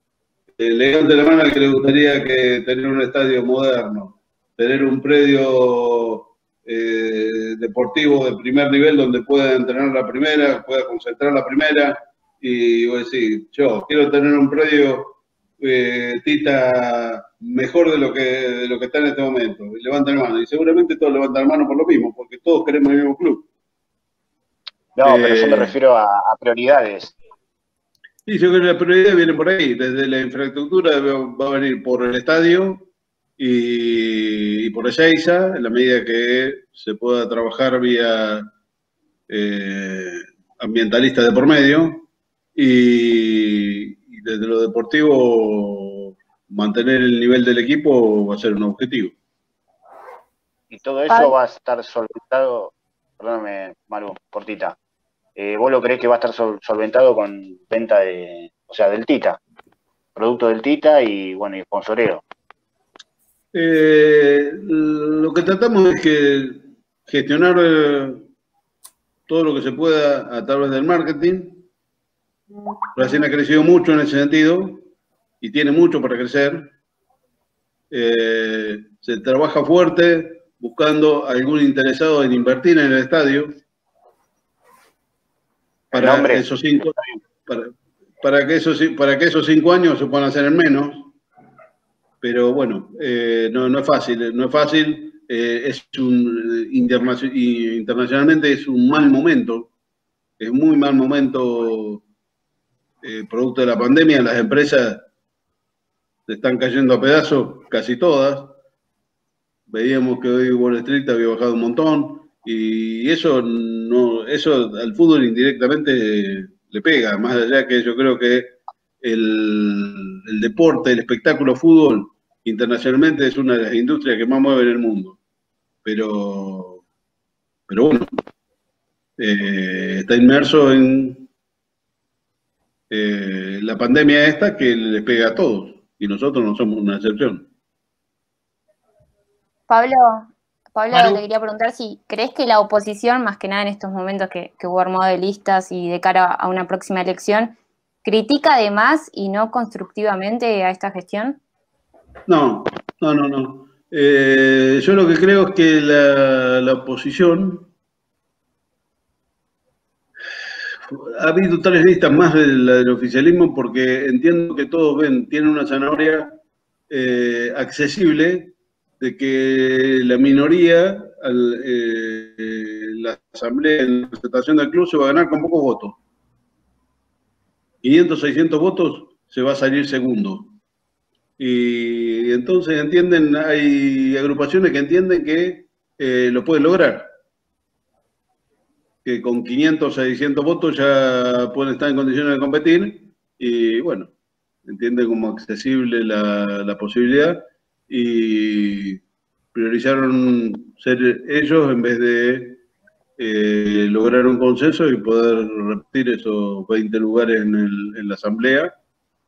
S5: Levante la mano que le gustaría que tener un estadio moderno, tener un predio eh, deportivo de primer nivel donde pueda entrenar la primera, pueda concentrar la primera. Y voy a decir, yo quiero tener un predio eh, Tita mejor de lo que de lo que está en este momento. Y levanta la mano. Y seguramente todos levantan la mano por lo mismo, porque todos queremos el mismo club.
S4: No, pero yo me
S5: Eh,
S4: refiero a, a prioridades.
S5: Y yo creo que la prioridad viene por ahí. Desde la infraestructura va a venir por el estadio y, y por Ezeiza, en la medida que se pueda trabajar vía eh, ambientalista de por medio. Y, y desde lo deportivo, mantener el nivel del equipo va a ser un objetivo.
S4: Y todo eso va a estar solventado, perdóname, Maru, cortita. Eh, ¿Vos lo creés que va a estar sol- solventado con venta de, o sea, del Tita? Producto del Tita y, bueno, y sponsoreo.
S5: Eh, lo que tratamos es que gestionar eh, todo lo que se pueda a través del marketing. Racing ha crecido mucho en ese sentido y tiene mucho para crecer. Eh, se trabaja fuerte buscando algún interesado en invertir en el estadio para esos cinco para, para que esos para que esos cinco años se puedan hacer en menos pero bueno, eh, no, no es fácil, no es fácil, eh, es un, internacionalmente es un mal momento, es muy mal momento eh, producto de la pandemia, las empresas se están cayendo a pedazos, casi todas, veíamos que hoy Wall Street había bajado un montón, y eso no, eso al fútbol indirectamente le pega, más allá que yo creo que el, el deporte, el espectáculo fútbol, internacionalmente es una de las industrias que más mueve en el mundo. Pero, pero bueno, eh, está inmerso en eh, la pandemia esta que le pega a todos y nosotros no somos una excepción.
S2: Pablo, Pablo, te quería preguntar si crees que la oposición, más que nada en estos momentos que, que hubo armado de listas y de cara a una próxima elección, critica además y no constructivamente a esta gestión.
S5: No, no, no, no. Eh, yo lo que creo es que la, la oposición ha habido tres listas más de la del oficialismo porque entiendo que todos ven, tienen una zanahoria eh, accesible de que la minoría, al, eh, eh, la asamblea en la presentación del club se va a ganar con pocos votos. 500, 600 votos se va a salir segundo. Y entonces entienden, hay agrupaciones que entienden que eh, lo pueden lograr. Que con 500 o 600 votos ya pueden estar en condiciones de competir. Y bueno, entienden como accesible la posibilidad. Y priorizaron ser ellos en vez de eh, lograr un consenso y poder repetir esos 20 lugares en, la asamblea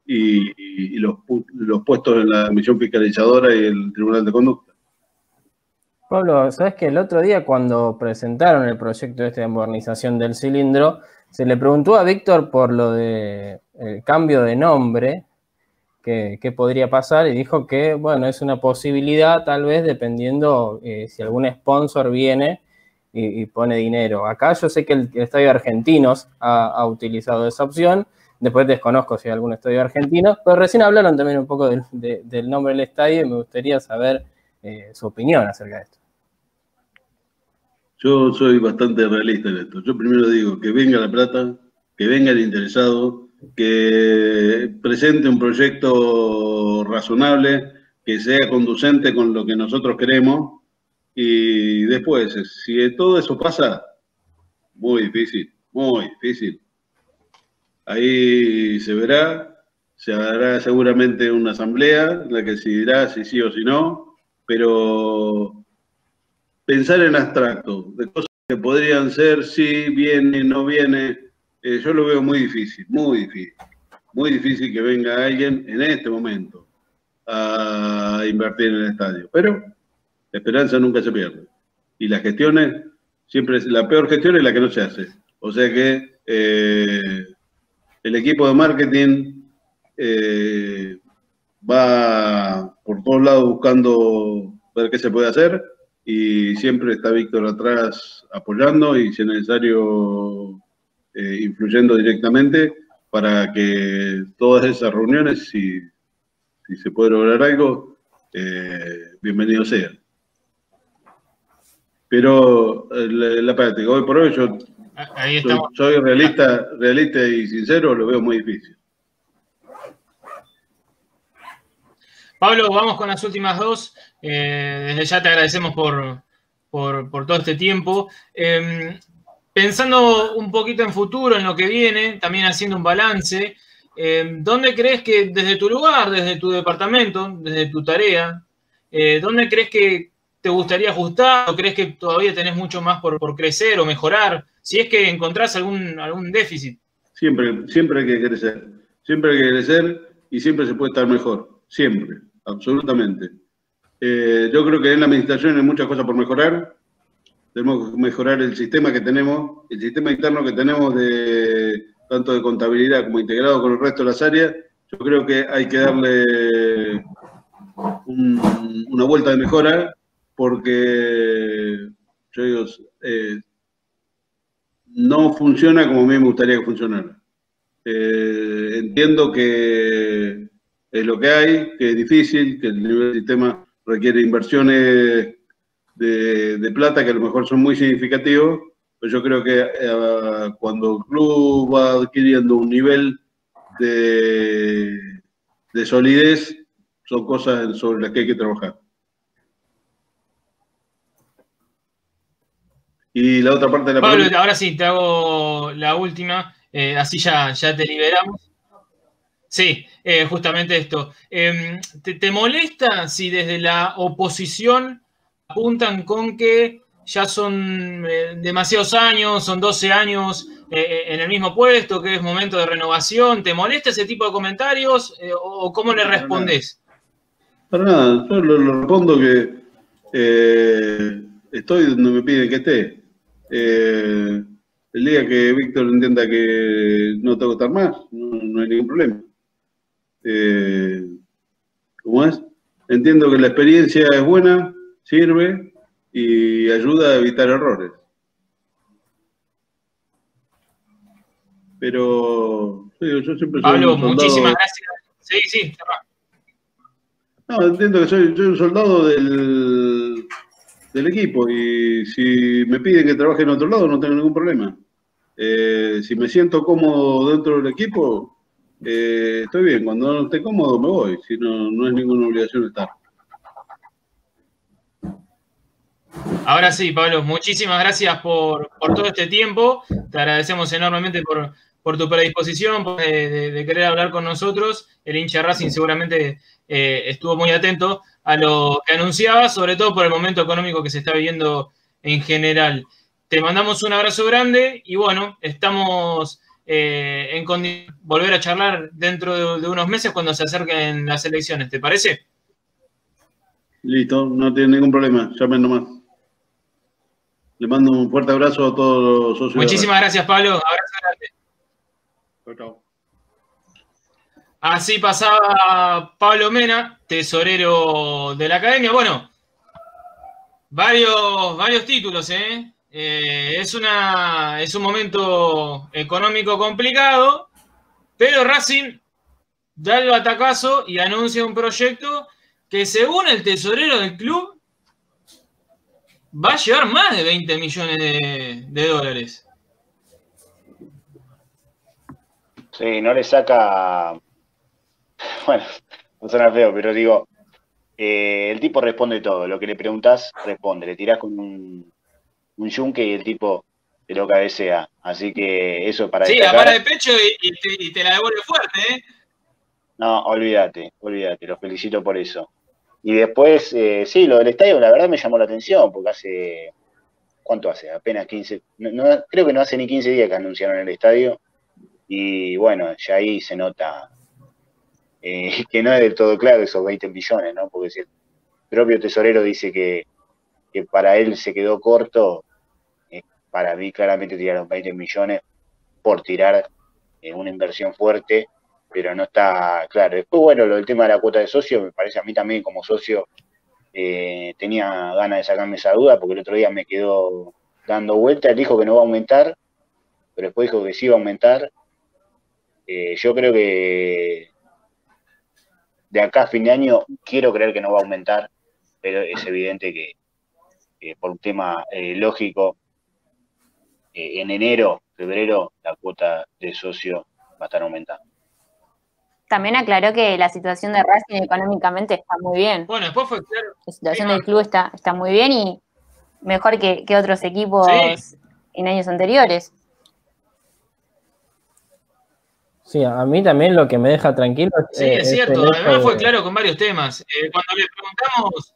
S5: y, y los, los puestos en la misión fiscalizadora y el tribunal de conducta.
S3: Pablo, sabes que el otro día cuando presentaron el proyecto este de modernización del cilindro, se le preguntó a Víctor por lo de el cambio de nombre, que, que podría pasar, y dijo que, bueno, es una posibilidad tal vez dependiendo eh, si algún sponsor viene y, pone dinero. Acá yo sé que el, Estadio Argentinos ha, utilizado esa opción, después desconozco si hay algún estadio argentino, pero recién hablaron también un poco del, de- del nombre del estadio y me gustaría saber eh, su opinión acerca de esto.
S5: Yo soy bastante realista en esto. Yo primero digo que venga la plata, que venga el interesado, que presente un proyecto razonable, que sea conducente con lo que nosotros queremos. Y después, si todo eso pasa, muy difícil, muy difícil. ahí se verá, se hará seguramente una asamblea en la que decidirá si sí o si no, pero pensar en abstracto, de cosas que podrían ser sí, viene, no viene, eh, yo lo veo muy difícil, muy difícil, muy difícil que venga alguien en este momento a invertir en el estadio, pero la esperanza nunca se pierde. Y las gestiones, siempre la peor gestión es la que no se hace. O sea que eh, el equipo de marketing eh, va por todos lados buscando ver qué se puede hacer y siempre está Víctor atrás apoyando y si es necesario eh, influyendo directamente para que todas esas reuniones, si, si se puede lograr algo, bienvenido sea. Pero la, la práctica, hoy por hoy yo
S1: Ahí
S5: soy, realista, realista y sincero, lo veo muy difícil.
S1: Pablo, vamos con las últimas dos. Eh, desde ya te agradecemos por, por- por todo este tiempo. Eh, pensando un poquito en futuro, en lo que viene, también haciendo un balance, eh, ¿dónde crees que desde tu lugar, desde tu departamento, desde tu tarea, eh, ¿dónde crees que te gustaría ajustar o crees que todavía tenés mucho más por, por crecer o mejorar? Si es que encontrás algún, algún déficit.
S5: Siempre, siempre hay que crecer, siempre hay que crecer y siempre se puede estar mejor, siempre, absolutamente. Eh, yo creo que en la administración hay muchas cosas por mejorar. Tenemos que mejorar el sistema que tenemos, el sistema interno que tenemos de tanto de contabilidad como integrado con el resto de las áreas. Yo creo que hay que darle un- una vuelta de mejora porque yo digo, eh, no funciona como a mí me gustaría que funcionara. Eh, entiendo que es lo que hay, que es difícil, que el nivel del sistema requiere inversiones de, plata que a lo mejor son muy significativos, pero yo creo que eh, cuando el club va adquiriendo un nivel de solidez, son cosas sobre las que hay que trabajar. Y la otra parte de la
S1: Pablo,
S5: pregunta-
S1: ahora sí, te hago la última, eh, así ya, ya te liberamos. Sí, eh, justamente esto. Em, ¿te, te molesta si desde la oposición apuntan con que ya son eh, demasiados años, son 12 años en el mismo puesto, que es momento de renovación? ¿Te molesta ese tipo de comentarios o cómo le
S5: Para
S1: respondés?
S5: Para nada, yo lo, lo respondo que eh, estoy donde me piden que esté. Eh, el día que Víctor entienda que no tengo que estar más, no, no hay ningún problema. Eh, ¿Cómo es? Entiendo que la experiencia es buena, sirve y ayuda a evitar errores. Pero sí, yo siempre soy
S1: Pablo,
S5: un soldado-
S1: muchísimas gracias. Sí, sí.
S5: No, entiendo que soy, soy un soldado del, del equipo y si me piden que trabaje en otro lado no tengo ningún problema. Eh, si me siento cómodo dentro del equipo, eh, estoy bien. Cuando no esté cómodo me voy, si no, no es ninguna obligación estar.
S1: Ahora sí, Pablo, muchísimas gracias por, por todo este tiempo. Te agradecemos enormemente por, por tu predisposición, por, de, de- querer hablar con nosotros. El hincha Racing seguramente eh, estuvo muy atento a lo que anunciaba, sobre todo por el momento económico que se está viviendo en general. Te mandamos un abrazo grande y bueno, estamos eh, en condi- volver a charlar dentro de, de unos meses cuando se acerquen las elecciones. ¿Te parece?
S5: Listo, no tiene ningún problema. Llamen nomás. Le mando un fuerte abrazo a todos los socios. de
S1: Muchísimas gracias, Pablo. Abrazo grande.
S5: Chau, chau.
S1: Así pasaba Pablo Mena, tesorero de la academia. Bueno, varios, varios títulos, ¿eh? Eh, es, una, es un momento económico complicado, pero Racing da el batacazo y anuncia un proyecto que según el tesorero del club va a llevar más de 20 millones de, de dólares.
S4: Sí, no le saca. Bueno, no suena feo, pero digo, eh, el tipo responde todo. Lo que le preguntás, responde. Le tirás con un, un yunque y el tipo te lo cabecea. Así que eso para
S1: Sí,
S4: destacar.
S1: la de pecho y, y te, y te la devuelve fuerte, ¿eh?
S4: No, olvídate, olvídate, los felicito por eso. Y después, eh, sí, lo del estadio, la verdad me llamó la atención, porque hace, ¿cuánto hace? Apenas 15, no, no- creo que no hace ni 15 días que anunciaron el estadio, y bueno, ya ahí se nota eh, que no es del todo claro esos 20 millones, ¿no? Porque si el propio tesorero dice que, para él se quedó corto, eh, para mí claramente tiraron 20 millones por tirar eh, una inversión fuerte, pero no está claro. Después, bueno, lo del tema de la cuota de socio, me parece a mí también como socio, tenía ganas de sacarme esa duda, porque el otro día me quedó dando vueltas, dijo que no va a aumentar, pero después dijo que sí va a aumentar. Yo creo que de acá a fin de año quiero creer que no va a aumentar, pero es evidente que, por un tema eh, lógico, eh, en enero, febrero, la cuota de socio va a estar aumentando.
S2: También aclaró que la situación de Racing económicamente está muy bien.
S1: Bueno, después fue claro.
S2: La situación
S1: Sí,
S2: del club está, está muy bien y mejor que, que otros equipos
S1: Sí.
S2: en años anteriores.
S3: Sí, a mí también lo que me deja tranquilo
S1: Sí,
S3: eh,
S1: es cierto. Además fue
S3: de-
S1: claro con varios temas. Eh, cuando le preguntamos.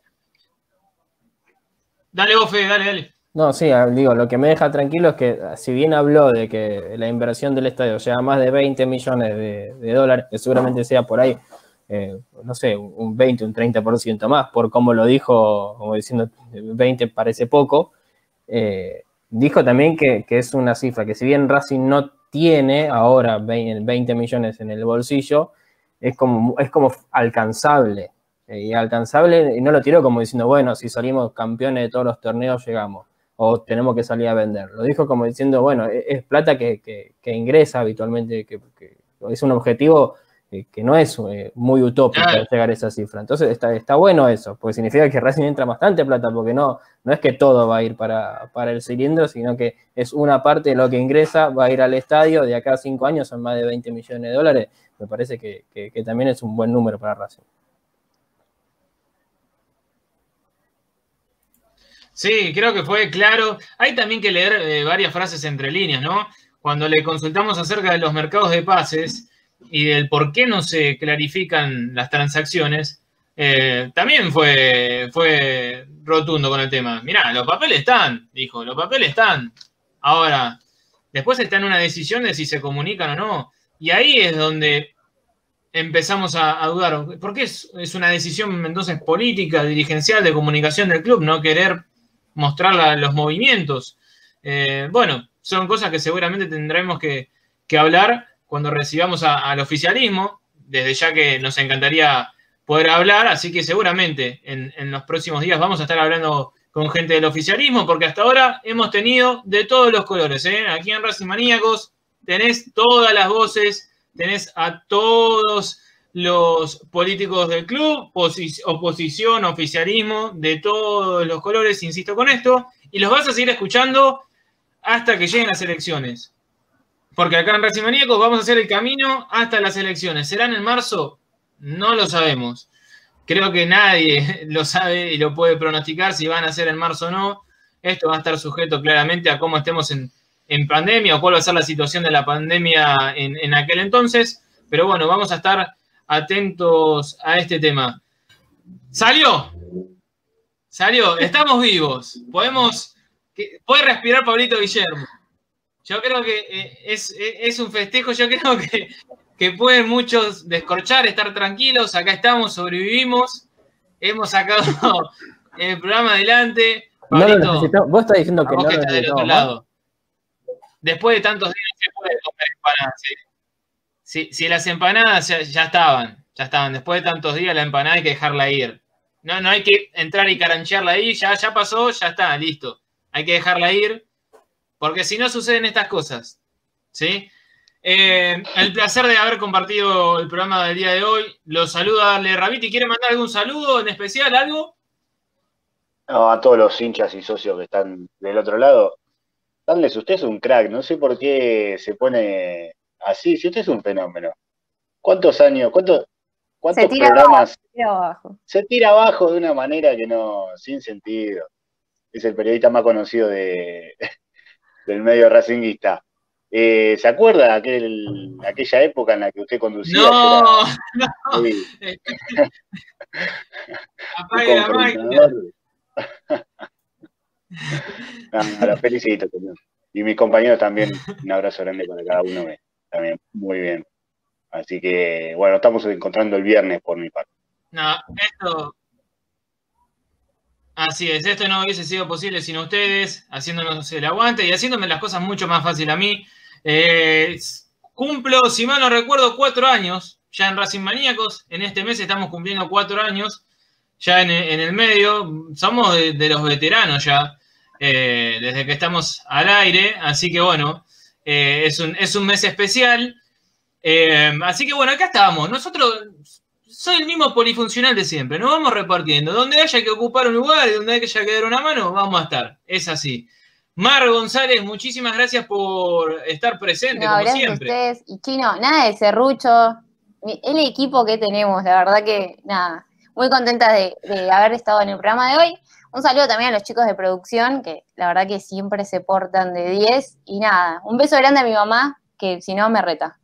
S1: Dale, vos, Fede, dale, dale.
S3: No, sí, digo, lo que me deja tranquilo es que si bien habló de que la inversión del estadio sea más de 20 millones de, de dólares, que seguramente sea por ahí, eh, no sé, un 20, un 30% más, por como lo dijo, como diciendo 20 parece poco, eh, dijo también que, que es una cifra que si bien Racing no tiene ahora 20, 20 millones en el bolsillo, es como, es como alcanzable. Eh, y alcanzable, y no lo tiró como diciendo, bueno, si salimos campeones de todos los torneos, llegamos o tenemos que salir a vender. Lo dijo como diciendo, bueno, e- es plata que, que- que ingresa habitualmente, que, que es un objetivo eh, que no es eh, muy utópico
S1: Claro.
S3: llegar a esa cifra. Entonces está, está bueno eso, porque significa que Racing entra bastante plata, porque no, no es que todo va a ir para, para el cilindro, sino que es una parte de lo que ingresa, va a ir al estadio, de acá a cinco años son más de 20 millones de dólares. Me parece que, que- que también es un buen número para Racing.
S1: Sí, creo que fue claro. Hay también que leer eh, varias frases entre líneas, ¿no? Cuando le consultamos acerca de los mercados de pases y del por qué no se clarifican las transacciones, eh, también fue, fue rotundo con el tema. Mirá, los papeles están, dijo, los papeles están. Ahora, después está en una decisión de si se comunican o no. Y ahí es donde empezamos a, dudar. ¿Por qué es, es una decisión entonces política, dirigencial, de comunicación del club, no querer mostrar los movimientos? Eh, bueno, son cosas que seguramente tendremos que, que hablar cuando recibamos al oficialismo, desde ya que nos encantaría poder hablar, así que seguramente en, en los próximos días vamos a estar hablando con gente del oficialismo, porque hasta ahora hemos tenido de todos los colores. ¿eh? Aquí en Racing Maníacos tenés todas las voces, tenés a todos los políticos del club, posi- oposición, oficialismo, de todos los colores, insisto con esto, y los vas a seguir escuchando hasta que lleguen las elecciones. Porque acá en Racing Maníacos vamos a hacer el camino hasta las elecciones. ¿Serán en marzo? No lo sabemos. Creo que nadie lo sabe y lo puede pronosticar si van a ser en marzo o no. Esto va a estar sujeto claramente a cómo estemos en, en pandemia o cuál va a ser la situación de la pandemia en, en aquel entonces. Pero bueno, vamos a estar atentos a este tema. Salió. Salió. Estamos vivos. Podemos. Puede respirar Pablito Guillermo. Yo creo que eh, es, eh, es un festejo. Yo creo que, que pueden muchos descorchar, estar tranquilos. Acá estamos, sobrevivimos. Hemos sacado el programa adelante.
S3: No lo. Vos estás diciendo que no
S1: que
S3: lo
S1: estás del otro lado. Después de tantos días no se puede comer empanadas. ¿sí? Si, si las empanadas ya, ya estaban, ya estaban. Después de tantos días la empanada hay que dejarla ir. No, no hay que entrar y caranchearla ahí, ya, ya pasó, ya está, listo. Hay que dejarla ir, porque si no suceden estas cosas. ¿Sí? Eh, el placer de haber compartido el programa del día de hoy. Lo saluda Ale Rabiti. ¿Quiere mandar algún saludo en especial, algo?
S4: No, a todos los hinchas y socios que están del otro lado, darles, usted es un crack, no sé por qué se pone así, si usted es un fenómeno. ¿Cuántos años, cuántos, cuántos
S2: Se tira
S4: programas
S2: Tira abajo.
S4: se tira abajo de una manera que no, sin sentido? Es el periodista más conocido de, del medio racinguista. Eh, ¿Se acuerda de aquel, aquella época en la que usted conducía?
S1: No,
S4: Era-
S1: no.
S4: Sí,
S1: Apague la máquina.
S4: No, felicito también. Y mis compañeros también, un abrazo grande para cada uno. eh, También, muy bien. Así que, bueno, estamos encontrando el viernes por mi parte.
S1: No, esto. Así es, esto no hubiese sido posible sin ustedes, haciéndonos el aguante y haciéndome las cosas mucho más fácil a mí. Eh, cumplo, si mal no recuerdo, cuatro años ya en Racing Maníacos. En este mes estamos cumpliendo cuatro años ya en, el medio. Somos de, de los veteranos ya, eh, desde que estamos al aire. Así que bueno, eh, es, un, es un mes especial. Eh, así que bueno, acá estamos. Nosotros soy el mismo polifuncional de siempre. Nos vamos repartiendo. Donde haya que ocupar un lugar y donde haya que dar una mano, vamos a estar. Es así. Mar González, muchísimas gracias por estar presente,
S2: No,
S1: como
S2: gracias a
S1: siempre.
S2: ustedes. Y Chino, nada de serrucho. El equipo que tenemos, la verdad que nada. Muy contenta de, de haber estado en el programa de hoy. Un saludo también a los chicos de producción, que la verdad que siempre se portan de 10. Y nada, un beso grande a mi mamá, que si no me reta.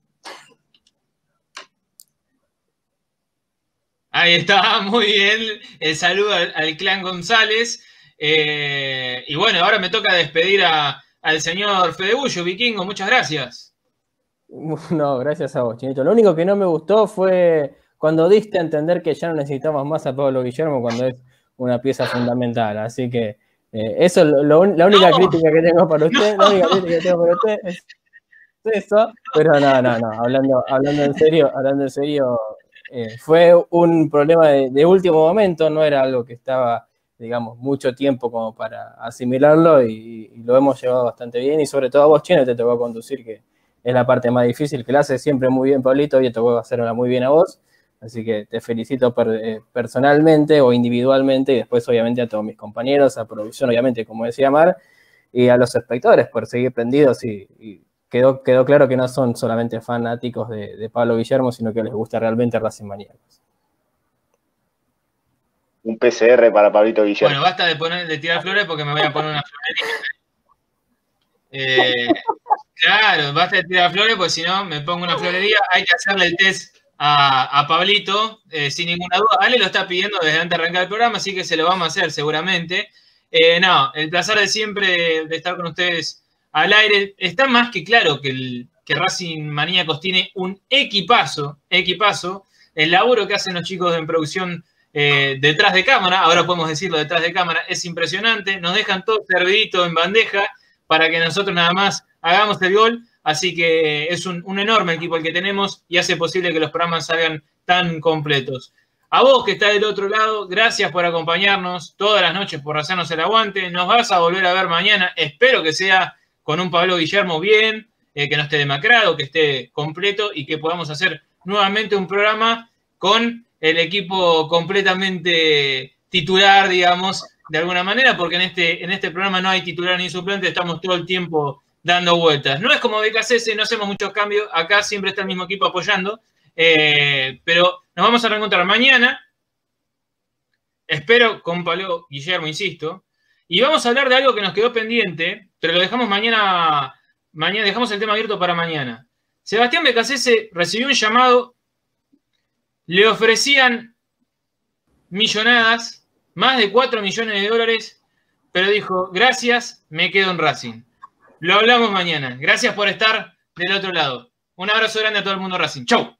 S1: Ahí está, muy bien. El saludo al, al clan González. Eh, y bueno, ahora me toca despedir a- al señor Fedebullo, Vikingo. Muchas gracias.
S3: No, gracias a vos, Chinito. Lo único que no me gustó fue cuando diste a entender que ya no necesitamos más a Pablo Guillermo cuando es una pieza fundamental. Así que eh, eso es lo- la única
S1: No.
S3: crítica que tengo para usted,
S1: No.
S3: la única crítica que tengo para usted es eso. Pero no, no, no, hablando, hablando en serio, hablando en serio, eh, fue un problema de, último momento, no era algo que estaba, digamos, mucho tiempo como para asimilarlo y, y lo hemos llevado bastante bien y sobre todo a vos, Chino, te tocó conducir que es la parte más difícil, que la hace siempre muy bien Pablito, hoy te tocó hacerla muy bien a vos, así que te felicito eh, personalmente o individualmente y después obviamente a todos mis compañeros, a producción obviamente, como decía Mar, y a los espectadores por seguir prendidos y, y quedó, quedó claro que no son solamente fanáticos de, de Pablo Guillermo, sino que les gusta realmente Racing Maníacos.
S4: Un PCR para Pablito Guillermo.
S1: Bueno, basta de, poner, de tirar flores porque me voy a poner una florería. Eh, claro, basta de tirar flores porque si no me pongo una florería. Hay que hacerle el test a, a Pablito, eh, sin ninguna duda. Ale lo está pidiendo desde antes de arrancar el programa, así que se lo vamos a hacer seguramente. Eh, no, el placer de siempre de estar con ustedes al aire. Está más que claro que, el, Racing Maníacos tiene un equipazo, equipazo. El laburo que hacen los chicos en producción eh, detrás de cámara, ahora podemos decirlo detrás de cámara, es impresionante. Nos dejan todo servidito en bandeja para que nosotros nada más hagamos el gol. Así que es un, un enorme equipo el que tenemos y hace posible que los programas salgan tan completos. A vos que está del otro lado, gracias por acompañarnos todas las noches, por hacernos el aguante. Nos vas a volver a ver mañana. Espero que sea con un Pablo Guillermo bien, eh, que no esté demacrado, que esté completo y que podamos hacer nuevamente un programa con el equipo completamente titular, digamos, de alguna manera, porque en este, en este programa no hay titular ni suplente, estamos todo el tiempo dando vueltas. No es como BKCS, no hacemos muchos cambios, acá siempre está el mismo equipo apoyando, eh, pero nos vamos a reencontrar mañana, espero con Pablo Guillermo, insisto, y vamos a hablar de algo que nos quedó pendiente, pero lo dejamos mañana, mañana dejamos el tema abierto para mañana. Sebastián BKCS recibió un llamado, le ofrecían millonadas, más de 4 millones de dólares, pero dijo, gracias, me quedo en Racing. Lo hablamos mañana. Gracias por estar del otro lado. Un abrazo grande a todo el mundo Racing. Chau.